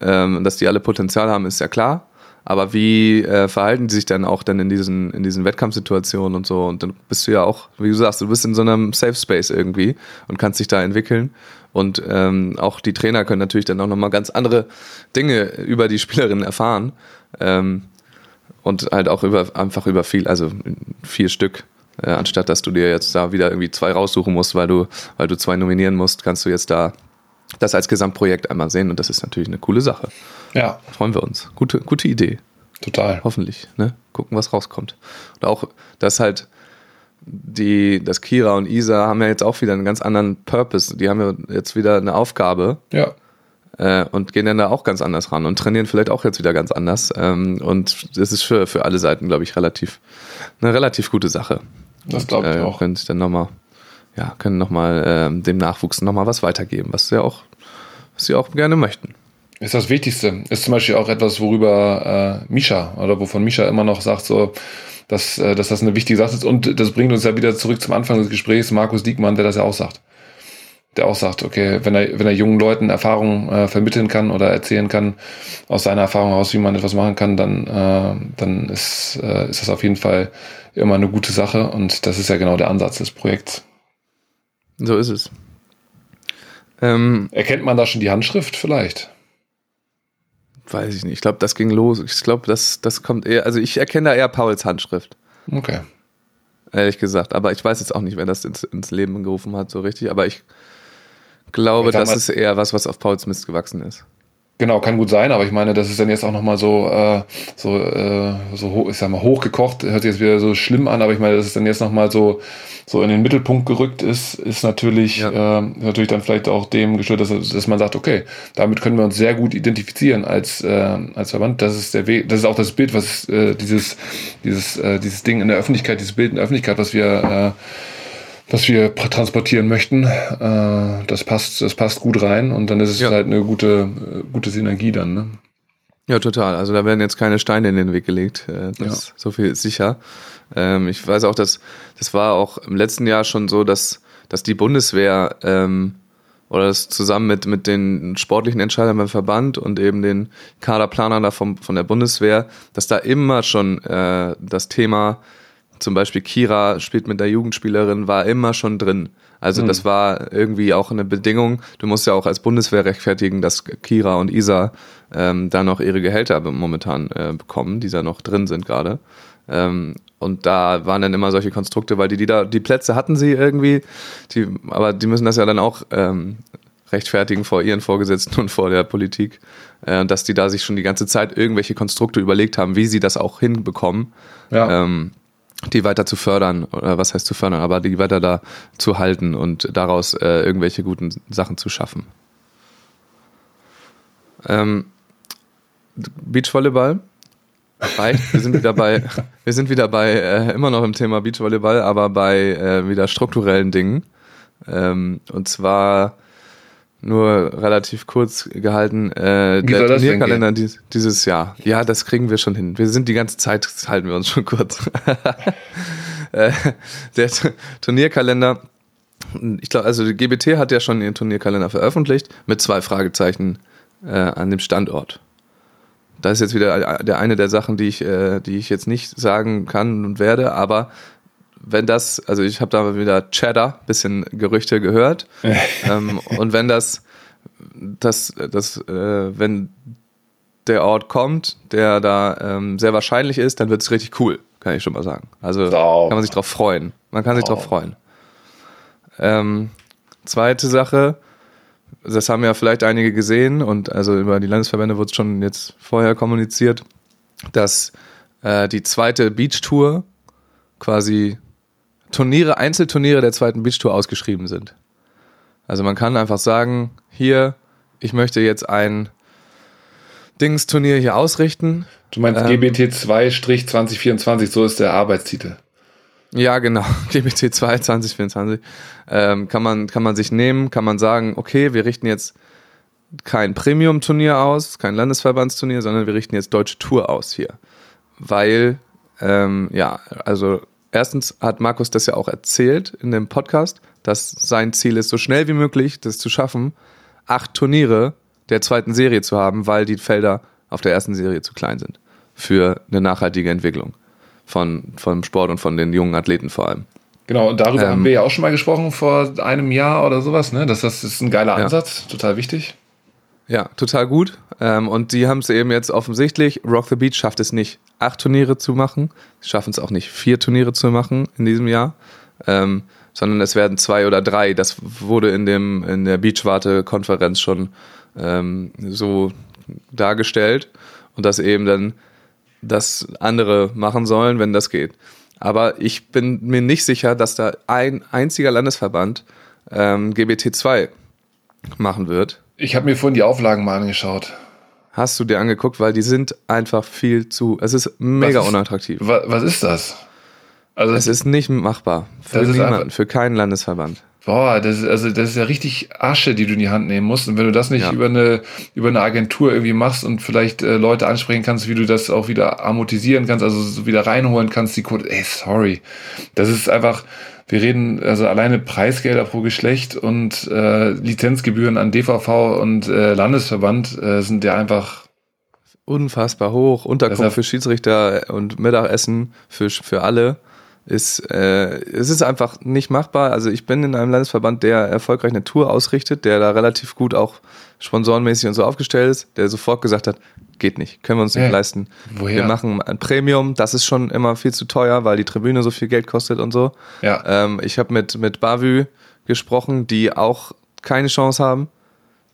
ähm, dass die alle Potenzial haben, ist ja klar Aber wie äh, verhalten die sich dann auch dann in diesen, in diesen Wettkampfsituationen und so? Und dann bist du ja auch, wie du sagst, du bist in so einem Safe Space irgendwie und kannst dich da entwickeln. Und ähm, auch die Trainer können natürlich dann auch nochmal ganz andere Dinge über die Spielerin erfahren. Ähm, und halt auch über einfach über viel, also vier Stück. Äh, anstatt dass du dir jetzt da wieder irgendwie zwei raussuchen musst, weil du, weil du zwei nominieren musst, kannst du jetzt da das als Gesamtprojekt einmal sehen und das ist natürlich eine coole Sache. Ja. Freuen wir uns. Gute, gute Idee. Total. Hoffentlich. Ne? Gucken, was rauskommt. Und auch, dass halt die, das Kira und Isa haben ja jetzt auch wieder einen ganz anderen Purpose. Die haben ja jetzt wieder eine Aufgabe. Ja. Äh, und gehen dann da auch ganz anders ran und trainieren vielleicht auch jetzt wieder ganz anders. Ähm, und das ist für, für alle Seiten, glaube ich, relativ, eine relativ gute Sache. Das glaube ich äh, auch. Können sich dann nochmal, ja, können nochmal äh, dem Nachwuchs nochmal was weitergeben, was sie auch, was sie auch gerne möchten. Ist das Wichtigste. Ist zum Beispiel auch etwas, worüber äh, Misha oder wovon Misha immer noch sagt, so, dass, äh, dass das eine wichtige Sache ist. Und das bringt uns ja wieder zurück zum Anfang des Gesprächs, Markus Diekmann, der das ja auch sagt. Der auch sagt, okay, wenn er, wenn er jungen Leuten Erfahrungen äh, vermitteln kann oder erzählen kann, aus seiner Erfahrung heraus, wie man etwas machen kann, dann, äh, dann ist, äh, ist das auf jeden Fall immer eine gute Sache. Und das ist ja genau der Ansatz des Projekts. So ist es. Ähm, Erkennt man da schon die Handschrift vielleicht? Weiß ich nicht. Ich glaube, das ging los. Ich glaube, das, das kommt eher, also ich erkenne da eher Pauls Handschrift. Okay. Ehrlich gesagt. Aber ich weiß jetzt auch nicht, wer das ins, ins Leben gerufen hat, so richtig. Aber ich glaube, das ist eher was, was auf Pauls Mist gewachsen ist. Genau, kann gut sein, aber ich meine, das ist dann jetzt auch nochmal so, äh, so, äh, so hoch, ich sag mal, hochgekocht, hört sich jetzt wieder so schlimm an, aber ich meine, dass es dann jetzt nochmal so, so in den Mittelpunkt gerückt ist, ist natürlich, Ja. äh, natürlich dann vielleicht auch dem geschuldet, dass, dass man sagt, okay, damit können wir uns sehr gut identifizieren als, äh, als Verband. Das ist der Weg, das ist auch das Bild, was äh, dieses, dieses, äh, dieses Ding in der Öffentlichkeit, dieses Bild in der Öffentlichkeit, was wir äh, was wir transportieren möchten, äh, das passt, das passt gut rein und dann ist es Ja. halt eine gute, äh, gute Synergie dann. Ne? Ja, total. Also da werden jetzt keine Steine in den Weg gelegt. Äh, Das, Ja. So viel ist sicher. Ähm, ich weiß auch, dass das war auch im letzten Jahr schon so, dass, dass die Bundeswehr ähm, oder das zusammen mit, mit den sportlichen Entscheidern beim Verband und eben den Kaderplanern da vom, von der Bundeswehr, dass da immer schon äh, das Thema, zum Beispiel Kira spielt mit der Jugendspielerin, war immer schon drin. Also das war irgendwie auch eine Bedingung. Du musst ja auch als Bundeswehr rechtfertigen, dass Kira und Isa ähm, da noch ihre Gehälter momentan äh, bekommen, die da noch drin sind gerade. Ähm, und da waren dann immer solche Konstrukte, weil die, die da, die Plätze hatten sie irgendwie, die, aber die müssen das ja dann auch ähm, rechtfertigen vor ihren Vorgesetzten [laughs] und vor der Politik, äh, dass die da sich schon die ganze Zeit irgendwelche Konstrukte überlegt haben, wie sie das auch hinbekommen Ja. ähm, die weiter zu fördern, oder was heißt zu fördern, aber die weiter da zu halten und daraus äh, irgendwelche guten Sachen zu schaffen. Ähm, Beachvolleyball reicht. Wir sind wieder bei, [laughs] wir sind wieder bei, äh, immer noch im Thema Beachvolleyball, aber bei äh, wieder strukturellen Dingen. Ähm, und zwar nur relativ kurz gehalten. Äh, Wie der Turnierkalender dies, dieses Jahr. Ja, das kriegen wir schon hin. Wir sind die ganze Zeit, halten wir uns schon kurz. [laughs] äh, der T- Turnierkalender, ich glaube, also die GBT hat ja schon ihren Turnierkalender veröffentlicht mit zwei Fragezeichen äh, an dem Standort. Das ist jetzt wieder der eine der Sachen, die ich, äh, die ich jetzt nicht sagen kann und werde, aber wenn das, also ich habe da wieder Cheddar, bisschen Gerüchte gehört, [laughs] ähm, und wenn das, das, das, äh, wenn der Ort kommt, der da ähm, sehr wahrscheinlich ist, dann wird es richtig cool, kann ich schon mal sagen. Also Sauber. kann man sich drauf freuen. Man kann sich drauf freuen. Ähm, zweite Sache, das haben ja vielleicht einige gesehen und also über die Landesverbände wurde es schon jetzt vorher kommuniziert, dass äh, die zweite Beach Tour quasi Turniere, Einzelturniere der zweiten Beach Tour ausgeschrieben sind. Also man kann einfach sagen, hier, ich möchte jetzt ein Dings-Turnier hier ausrichten. Du meinst Ähm, GBT 2-2024, so ist der Arbeitstitel. Ja, genau. GBT 2 2024. Ähm, kann, man, kann man sich nehmen, kann man sagen, okay, wir richten jetzt kein Premium-Turnier aus, kein Landesverbandsturnier, sondern wir richten jetzt Deutsche Tour aus hier. Weil, ähm, ja, also erstens hat Markus das ja auch erzählt in dem Podcast, dass sein Ziel ist, so schnell wie möglich das zu schaffen, acht Turniere der zweiten Serie zu haben, weil die Felder auf der ersten Serie zu klein sind. für eine nachhaltige Entwicklung von, von Sport und von den jungen Athleten vor allem. Genau, und darüber ähm, haben wir ja auch schon mal gesprochen vor einem Jahr oder sowas, ne? Das, das ist ein geiler Ansatz, ja. total wichtig. Ja, total gut. Ähm, und die haben es eben jetzt offensichtlich, Rock the Beach schafft es nicht, acht Turniere zu machen. Sie schaffen es auch nicht, vier Turniere zu machen in diesem Jahr. Ähm, sondern es werden zwei oder drei. Das wurde in, dem, in der Beachwarte-Konferenz schon ähm, so dargestellt. Und dass eben dann das andere machen sollen, wenn das geht. Aber ich bin mir nicht sicher, dass da ein einziger Landesverband ähm, GBT2 machen wird. Ich habe mir vorhin die Auflagen mal angeschaut. Hast du dir angeguckt, weil die sind einfach viel zu. Es ist mega was ist, unattraktiv. Was, was ist das? Also es ist nicht machbar für niemanden, für keinen Landesverband. Boah, das ist, also das ist ja richtig Asche, die du in die Hand nehmen musst. Und wenn du das nicht ja. über eine über eine Agentur irgendwie machst und vielleicht äh, Leute ansprechen kannst, wie du das auch wieder amortisieren kannst, also so wieder reinholen kannst, die Code, ey, sorry. Das ist einfach, wir reden also alleine Preisgelder pro Geschlecht und äh, Lizenzgebühren an DVV und äh, Landesverband äh, sind ja einfach unfassbar hoch. Unterkunft für Schiedsrichter und Mittagessen für, für alle ist, äh, es ist einfach nicht machbar. Also ich bin in einem Landesverband, der erfolgreich eine Tour ausrichtet, der da relativ gut auch sponsorenmäßig und so aufgestellt ist, der sofort gesagt hat, geht nicht, können wir uns nicht ja. leisten. Woher? Wir machen ein Premium, das ist schon immer viel zu teuer, weil die Tribüne so viel Geld kostet und so. Ja. Ähm, ich habe mit, mit Bavü gesprochen, die auch keine Chance haben,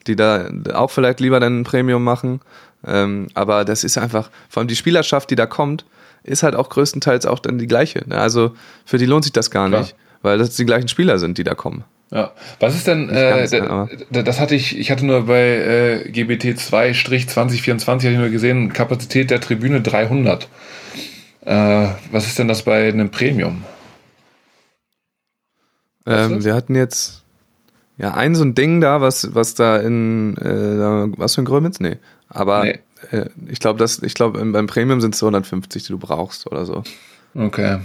die da auch vielleicht lieber dann ein Premium machen. Ähm, aber das ist einfach, vor allem die Spielerschaft, die da kommt, ist halt auch größtenteils auch dann die gleiche. Ne? Also für die lohnt sich das gar Klar. nicht, weil das die gleichen Spieler sind, die da kommen. Ja, was ist denn, äh, da, das hatte ich, ich hatte nur bei äh, GBT 2-2024 hatte ich nur gesehen, Kapazität der Tribüne 300. Äh, was ist denn das bei einem Premium? Ähm, wir hatten jetzt ja ein so ein Ding da, was, was da in, äh, was für ein Grömitz? Nee. Aber nee. Äh, ich glaube, ich glaube, beim Premium sind es 150, die du brauchst oder so. Okay.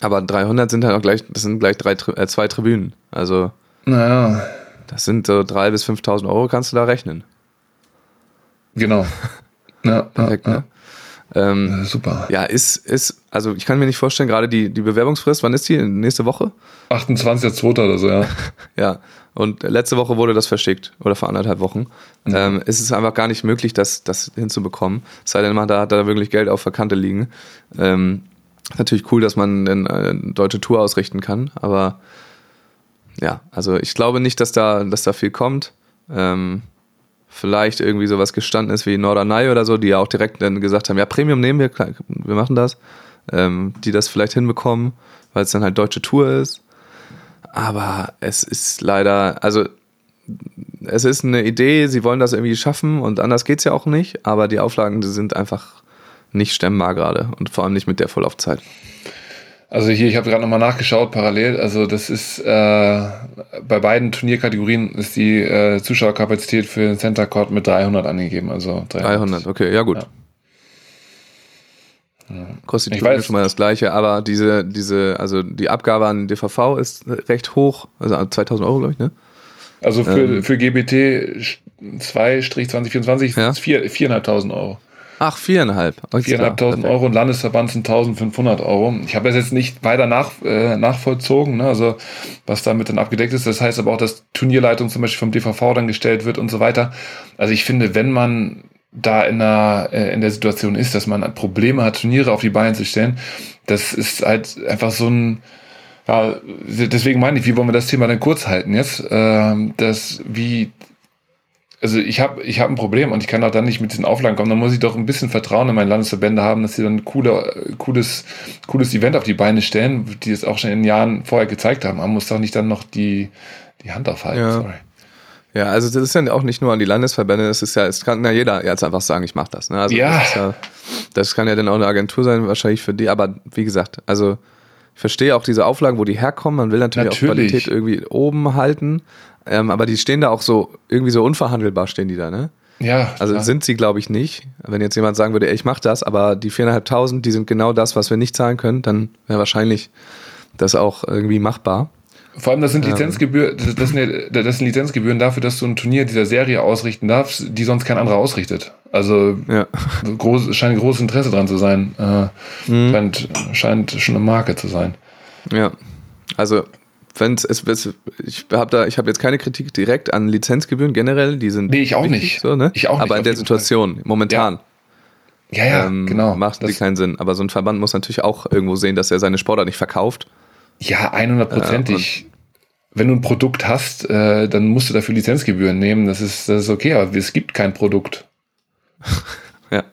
Aber 300 sind halt auch gleich, das sind gleich drei, äh, zwei Tribünen. Also. Naja. Das sind so 3.000 bis 5.000 Euro, kannst du da rechnen. Genau. [laughs] Ja, Perfekt, ja, ne? Ähm, super. Ja, ist, ist, also ich kann mir nicht vorstellen, gerade die, die Bewerbungsfrist, wann ist die? Nächste Woche? 28.02. oder so, ja. [laughs] ja, und letzte Woche wurde das verschickt oder vor anderthalb Wochen. Mhm. Ähm, es ist einfach gar nicht möglich, das, das hinzubekommen. Es sei denn, man da hat da wirklich Geld auf der Kante liegen. Ähm, natürlich cool, dass man eine deutsche Tour ausrichten kann, aber ja, also ich glaube nicht, dass da, dass da viel kommt. Ähm, vielleicht irgendwie sowas gestanden ist wie Norderney oder so, die ja auch direkt dann gesagt haben, ja, Premium nehmen wir, wir machen das. Ähm, die das vielleicht hinbekommen, weil es dann halt deutsche Tour ist. Aber es ist leider, also es ist eine Idee, sie wollen das irgendwie schaffen und anders geht es ja auch nicht, aber die Auflagen die sind einfach nicht stemmbar gerade und vor allem nicht mit der Vorlaufzeit. Also hier, ich habe gerade nochmal nachgeschaut, parallel. Also das ist äh, bei beiden Turnierkategorien ist die äh, Zuschauerkapazität für den Center Court mit 300 angegeben. Also 300, 300 okay, ja gut. Ja. Kostet die schon mal das gleiche, aber diese, diese, also die Abgabe an DVV ist recht hoch, also 2000 Euro, glaube ich, ne? Also für, ähm, für GBT 2-2024 ja? sind es 4.500 Euro. Ach, viereinhalb. 4.500 Euro und Landesverband sind 1.500 Euro. Ich habe das jetzt nicht weiter nach, äh, nachvollzogen, ne? also was damit dann abgedeckt ist. Das heißt aber auch, dass Turnierleitung zum Beispiel vom DVV dann gestellt wird und so weiter. Also ich finde, wenn man da in der, äh, in der Situation ist, dass man Probleme hat, Turniere auf die Beine zu stellen, das ist halt einfach so ein, ja, deswegen meine ich, wie wollen wir das Thema dann kurz halten jetzt? Ähm, dass wie also ich habe ich hab ein Problem und ich kann auch dann nicht mit diesen Auflagen kommen. Dann muss ich doch ein bisschen Vertrauen in meine Landesverbände haben, dass sie dann ein coole, cooles, cooles Event auf die Beine stellen, die es auch schon in den Jahren vorher gezeigt haben. Man muss doch nicht dann noch die, die Hand aufhalten. Ja. Sorry. Ja, also das ist ja auch nicht nur an die Landesverbände, das ist ja, es kann ja jeder jetzt einfach sagen, ich mache das. Ne? Also ja. Das, ja. das kann ja dann auch eine Agentur sein, wahrscheinlich für die, aber wie gesagt, also ich verstehe auch diese Auflagen, wo die herkommen. Man will natürlich, natürlich. auch Qualität irgendwie oben halten. Ähm, aber die stehen da auch so, irgendwie so unverhandelbar stehen die da, ne? Ja. Also klar. sind sie, glaube ich, nicht. Wenn jetzt jemand sagen würde, ey, ich mache das, aber die 4.500, die sind genau das, was wir nicht zahlen können, dann wäre wahrscheinlich das auch irgendwie machbar. Vor allem, das sind Lizenzgebühren, das, das, sind, das sind Lizenzgebühren dafür, dass du ein Turnier dieser Serie ausrichten darfst, die sonst kein anderer ausrichtet. Also ja. groß, scheint großes Interesse dran zu sein. Äh, mhm. scheint, scheint schon eine Marke zu sein. Ja. Also wenn es, ich habe da, ich habe jetzt keine Kritik direkt an Lizenzgebühren generell, die sind. Nee, ich auch nicht. So, ne? Ich auch nicht. Aber in der Situation, Fall. momentan. Ja, ja, ähm, genau. Macht die keinen Sinn. Aber so ein Verband muss natürlich auch irgendwo sehen, dass er seine Sportler nicht verkauft. Ja, 100%ig. Äh, wenn du ein Produkt hast, äh, dann musst du dafür Lizenzgebühren nehmen. Das ist, das ist okay, aber es gibt kein Produkt. [laughs] ja.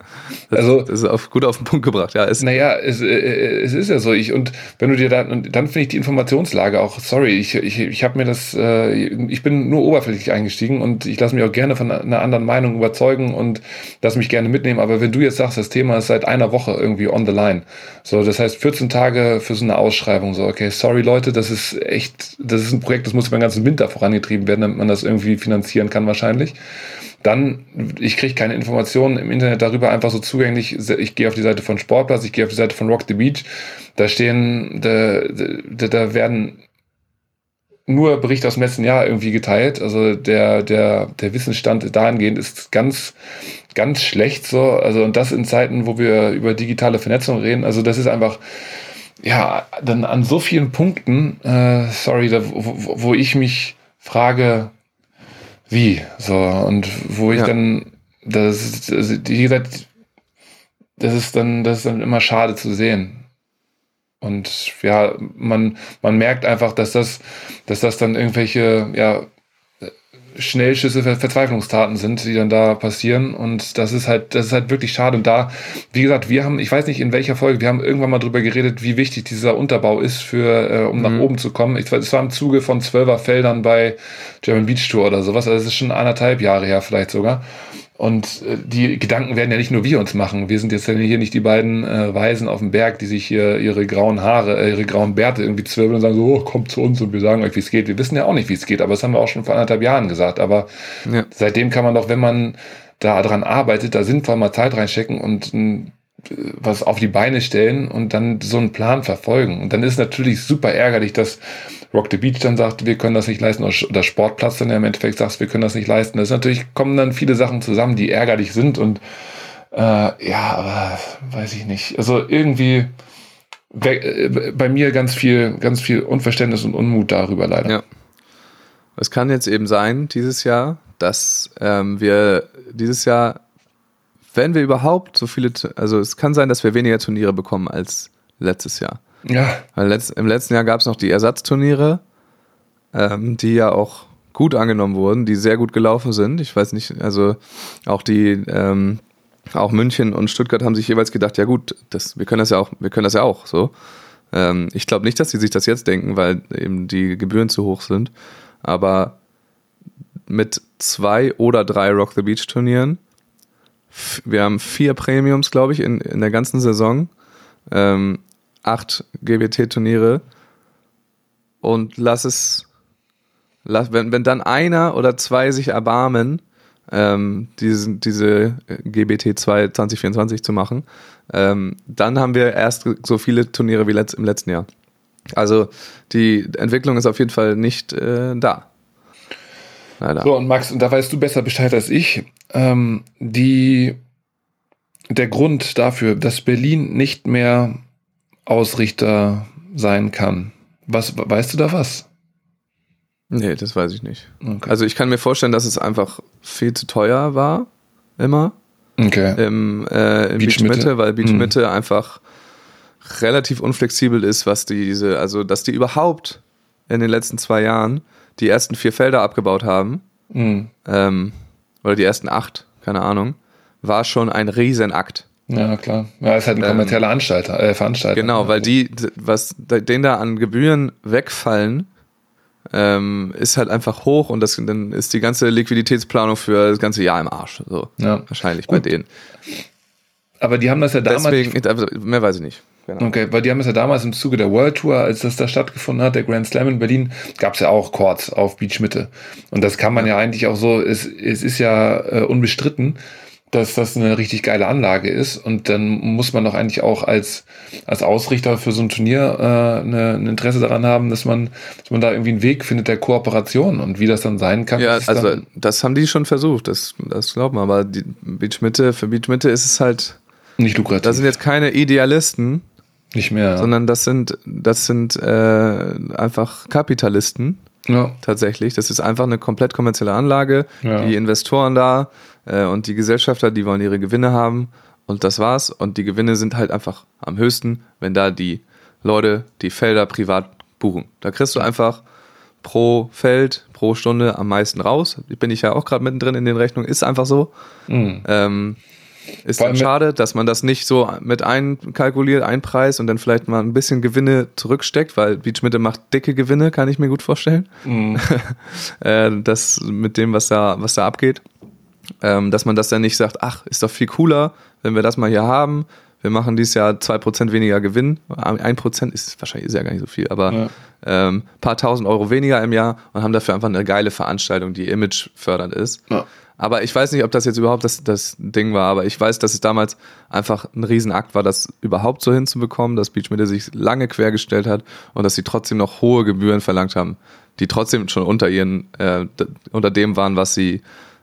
Das, also, das ist auf, gut auf den Punkt gebracht, ja. Ist naja, es, äh, es ist ja so. Ich, und wenn du dir da, dann finde ich die Informationslage auch, sorry, ich, ich, ich habe mir das, äh, ich bin nur oberflächlich eingestiegen und ich lasse mich auch gerne von einer anderen Meinung überzeugen und lass mich gerne mitnehmen. Aber wenn du jetzt sagst, das Thema ist seit einer Woche irgendwie on the line, so, das heißt 14 Tage für so eine Ausschreibung, so, okay, sorry Leute, das ist echt, das ist ein Projekt, das muss über den ganzen Winter vorangetrieben werden, damit man das irgendwie finanzieren kann wahrscheinlich dann, ich kriege keine Informationen im Internet darüber einfach so zugänglich. Ich gehe auf die Seite von Sportplatz, ich gehe auf die Seite von Rock the Beach. Da stehen, da, da, da werden nur Berichte aus dem letzten Jahr irgendwie geteilt. Also der, der, der Wissensstand dahingehend ist ganz, ganz schlecht so. Also und das in Zeiten, wo wir über digitale Vernetzung reden. Also das ist einfach, ja, dann an so vielen Punkten, äh, sorry, da, wo, wo ich mich frage, wie? So, und wo ich ja. dann, das, das, wie gesagt, das ist dann, das ist dann immer schade zu sehen. Und ja, man, man merkt einfach, dass das, dass das dann irgendwelche, ja, Schnellschüsse, Verzweiflungstaten sind, die dann da passieren. Und das ist halt, das ist halt wirklich schade. Und da, wie gesagt, wir haben, ich weiß nicht in welcher Folge, wir haben irgendwann mal drüber geredet, wie wichtig dieser Unterbau ist für, äh, um mhm. nach oben zu kommen. Ich, es war im Zuge von zwölfer Feldern bei German Beach Tour oder sowas. Also das ist schon anderthalb Jahre her vielleicht sogar. Und äh, die Gedanken werden ja nicht nur wir uns machen. Wir sind jetzt ja hier nicht die beiden äh, Weisen auf dem Berg, die sich hier ihre grauen Haare, äh, ihre grauen Bärte irgendwie zwirbeln und sagen so, oh, kommt zu uns und wir sagen euch, wie es geht. Wir wissen ja auch nicht, wie es geht, aber das haben wir auch schon vor anderthalb Jahren gesagt. Aber ja. seitdem kann man doch, wenn man da dran arbeitet, da sinnvoll mal Zeit reinstecken und ein was auf die Beine stellen und dann so einen Plan verfolgen. Und dann ist natürlich super ärgerlich, dass Rock the Beach dann sagt, wir können das nicht leisten, oder Sportplatz dann ja im Endeffekt sagt, wir können das nicht leisten. Das ist natürlich, kommen dann viele Sachen zusammen, die ärgerlich sind und äh, ja, aber weiß ich nicht. Also irgendwie äh, bei mir ganz viel, ganz viel Unverständnis und Unmut darüber leider. Ja. Es kann jetzt eben sein, dieses Jahr, dass ähm, wir dieses Jahr wenn wir überhaupt so viele, also es kann sein, dass wir weniger Turniere bekommen als letztes Jahr. Ja. Weil letzt, im letzten Jahr gab es noch die Ersatzturniere, ähm, die ja auch gut angenommen wurden, die sehr gut gelaufen sind. Ich weiß nicht, also auch die, ähm, auch München und Stuttgart haben sich jeweils gedacht, ja gut, das, wir können das ja auch, wir können das ja auch so. Ähm, ich glaube nicht, dass sie sich das jetzt denken, weil eben die Gebühren zu hoch sind. Aber mit zwei oder drei Rock the Beach Turnieren wir haben vier Premiums, glaube ich, in, in der ganzen Saison. Ähm, acht GBT-Turniere. Und lass es, lass, wenn, wenn dann einer oder zwei sich erbarmen, ähm, diese, diese GBT 2 2024 zu machen, ähm, dann haben wir erst so viele Turniere wie letzt, im letzten Jahr. Also die Entwicklung ist auf jeden Fall nicht äh, da. Leider. So, und Max, und da weißt du besser Bescheid als ich. Ähm, die, der Grund dafür, dass Berlin nicht mehr Ausrichter sein kann. Was, weißt du da was? Nee, das weiß ich nicht. Okay. Also ich kann mir vorstellen, dass es einfach viel zu teuer war, immer. Okay. Im, äh, im Beach, Beach Mitte, weil Beach mhm. Mitte einfach relativ unflexibel ist, was diese, also dass die überhaupt in den letzten zwei Jahren die ersten vier Felder abgebaut haben, mhm. ähm, oder die ersten acht, keine Ahnung, war schon ein Riesenakt. Ja, klar. Ja, ist halt ein ähm, kommerzieller Anstalter, äh, Veranstalter. Genau, weil die, was denen da an Gebühren wegfallen, ähm, ist halt einfach hoch und das, dann ist die ganze Liquiditätsplanung für das ganze Jahr im Arsch. So, ja. wahrscheinlich Gut. bei denen. Aber die haben das ja damals. Deswegen, also, mehr weiß ich nicht. Genau. Okay, weil die haben es ja damals im Zuge der World Tour, als das da stattgefunden hat, der Grand Slam in Berlin, gab es ja auch Courts auf Beach Mitte. Und das kann man ja, ja eigentlich auch so, es, es ist ja äh, unbestritten, dass das eine richtig geile Anlage ist. Und dann muss man doch eigentlich auch als, als Ausrichter für so ein Turnier äh, eine, ein Interesse daran haben, dass man, dass man da irgendwie einen Weg findet der Kooperation und wie das dann sein kann. Ja, also das haben die schon versucht, das, das glauben wir. Aber die Beach Mitte, für Beach Mitte ist es halt nicht lukrativ. Das sind jetzt keine Idealisten. Nicht mehr. Sondern das sind, das sind äh, einfach Kapitalisten. Ja. Tatsächlich. Das ist einfach eine komplett kommerzielle Anlage. Ja. Die Investoren da äh, und die Gesellschafter, die wollen ihre Gewinne haben. Und das war's. Und die Gewinne sind halt einfach am höchsten, wenn da die Leute die Felder privat buchen. Da kriegst du einfach pro Feld, pro Stunde am meisten raus. Bin ich ja auch gerade mittendrin in den Rechnungen. Ist einfach so. Mhm. Ähm, ist dann schade, dass man das nicht so mit einkalkuliert, einpreist und dann vielleicht mal ein bisschen Gewinne zurücksteckt, weil Beachmitte macht dicke Gewinne, kann ich mir gut vorstellen. Mhm. [laughs] Äh, das mit dem, was da, was da abgeht. Ähm, dass man das dann nicht sagt, ach, ist doch viel cooler, wenn wir das mal hier haben. Wir machen dieses Jahr 2% weniger Gewinn. 1% ist wahrscheinlich ist ja gar nicht so viel, aber ja. ähm, paar tausend Euro weniger im Jahr und haben dafür einfach eine geile Veranstaltung, die imagefördernd ist. Ja. Aber ich weiß nicht, ob das jetzt überhaupt das, das Ding war, aber ich weiß, dass es damals einfach ein Riesenakt war, das überhaupt so hinzubekommen, dass Beachmitte sich lange quergestellt hat und dass sie trotzdem noch hohe Gebühren verlangt haben, die trotzdem schon unter ihren, äh, unter dem waren, was sie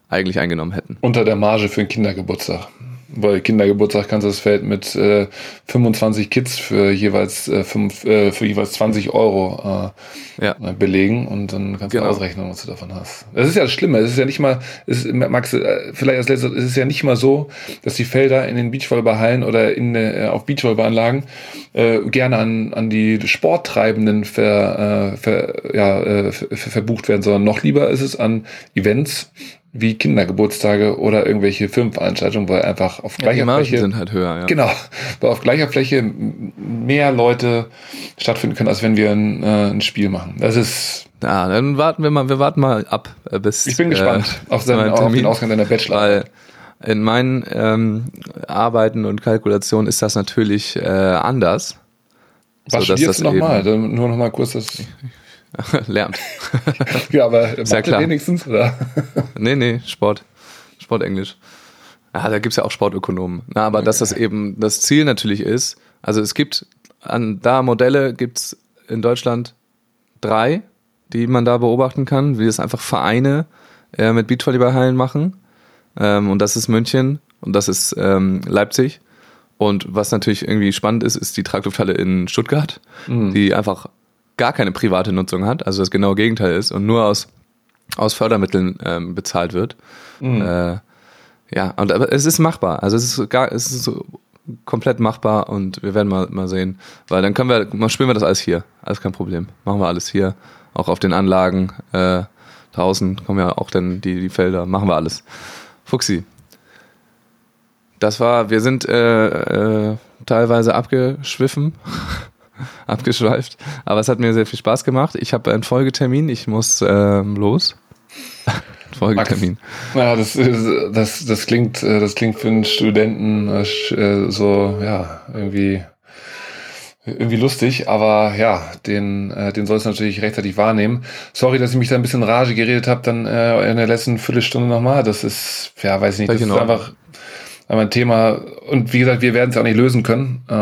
eigentlich eingenommen hätten. Unter der Marge für einen Kindergeburtstag weil Kindergeburtstag kannst du das Feld mit äh, 25 Kids für jeweils äh, fünf, äh, für jeweils 20 Euro äh, ja. Äh, belegen und dann kannst genau. du ausrechnen, was du davon hast. Das ist ja das Schlimme. Es ist ja nicht mal, es ist, Max, äh, vielleicht als letztes, es ist ja nicht mal so, dass die Felder in den Beachvolleyballhallen oder in, äh, auf Beachvolleyballanlagen äh, gerne an, an die Sporttreibenden ver, äh, ver, ja, äh, ver, verbucht werden, sondern noch lieber ist es an Events, wie Kindergeburtstage oder irgendwelche Firmenveranstaltungen, weil einfach auf gleicher ja, die Fläche sind halt höher, ja. Genau, weil auf gleicher Fläche mehr Leute stattfinden können, als wenn wir ein, äh, ein Spiel machen. Das ist ja, dann warten wir mal, wir warten mal ab äh, bis. Ich bin gespannt äh, auf, seinen, auf den Ausgang deiner Bachelor. Weil in meinen ähm, Arbeiten und Kalkulationen ist das natürlich äh, anders. Was so, studierst du nochmal? Nur nochmal kurz das. [laughs] Lernt. ja, aber [laughs] ist ja klar. wenigstens, oder? [laughs] nee, nee, Sport. Sportenglisch. Ja, da gibt es ja auch Sportökonomen. Na, aber okay. dass das eben das Ziel natürlich ist, also es gibt an da Modelle gibt es in Deutschland drei, die man da beobachten kann, wie es einfach Vereine äh, mit Beachvolleyballhallen machen. Ähm, und das ist München und das ist ähm, Leipzig. Und was natürlich irgendwie spannend ist, ist die Traglufthalle in Stuttgart, mhm. die einfach gar keine private Nutzung hat, also das genaue Gegenteil ist und nur aus, aus Fördermitteln ähm, bezahlt wird. Mhm. Äh, ja, und aber es ist machbar. Also es ist gar, es ist so komplett machbar und wir werden mal, mal sehen. Weil dann können wir, mal spielen wir das alles hier. Alles kein Problem. Machen wir alles hier. Auch auf den Anlagen. Äh, draußen kommen ja auch dann die, die Felder. Machen wir alles. Fuxi. Das war, wir sind äh, äh, teilweise abgeschwiffen. [laughs] [laughs] abgeschweift. Aber es hat mir sehr viel Spaß gemacht. Ich habe einen Folgetermin, ich muss ähm, los. [laughs] Folgetermin. Ja, das, das, das, klingt, äh, das klingt für einen Studenten äh, so, ja, irgendwie, irgendwie lustig, aber ja, den, äh, den sollst du natürlich rechtzeitig wahrnehmen. Sorry, dass ich mich da ein bisschen Rage geredet habe, dann in der letzten Viertelstunde nochmal. Das ist, ja, weiß ich nicht, das ist einfach aber ein Thema, und wie gesagt, wir werden es auch nicht lösen können. Äh,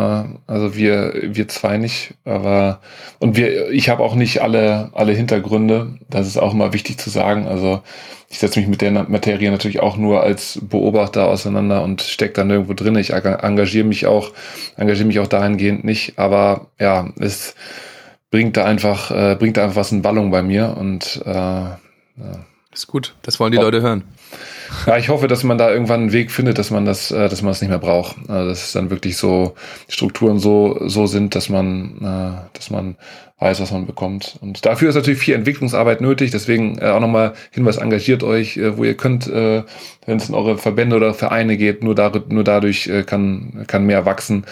also wir, wir zwei nicht, aber und wir, ich habe auch nicht alle, alle Hintergründe. Das ist auch immer wichtig zu sagen. Also ich setze mich mit der Materie natürlich auch nur als Beobachter auseinander und stecke dann irgendwo drin. Ich engagiere mich auch, engagiere mich auch dahingehend nicht. Aber ja, es bringt da einfach, äh, bringt da einfach was in Wallung bei mir und äh, ja. Ist gut, das wollen die Leute hören. Ja, ich hoffe, dass man da irgendwann einen Weg findet, dass man das, äh, dass man das nicht mehr braucht. Also dass es dann wirklich so Strukturen so so sind, dass man, äh, dass man weiß, was man bekommt. Und dafür ist natürlich viel Entwicklungsarbeit nötig. Deswegen äh, auch nochmal Hinweis: Engagiert euch, wo ihr könnt, wenn es in eure Verbände oder Vereine geht. Nur, da, nur dadurch kann kann mehr wachsen.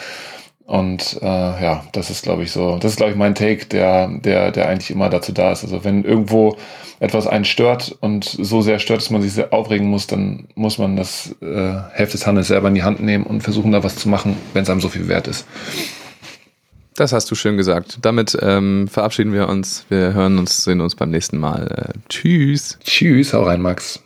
Und äh, ja, das ist, glaube ich, so, das ist, glaube ich, mein Take, der, der, der eigentlich immer dazu da ist. Also wenn irgendwo etwas einen stört und so sehr stört, dass man sich sehr aufregen muss, dann muss man das äh, Heft des Handels selber in die Hand nehmen und versuchen, da was zu machen, wenn es einem so viel wert ist. Das hast du schön gesagt. Damit ähm, verabschieden wir uns. Wir hören uns, sehen uns beim nächsten Mal. Äh, tschüss. Tschüss, hau rein, Max.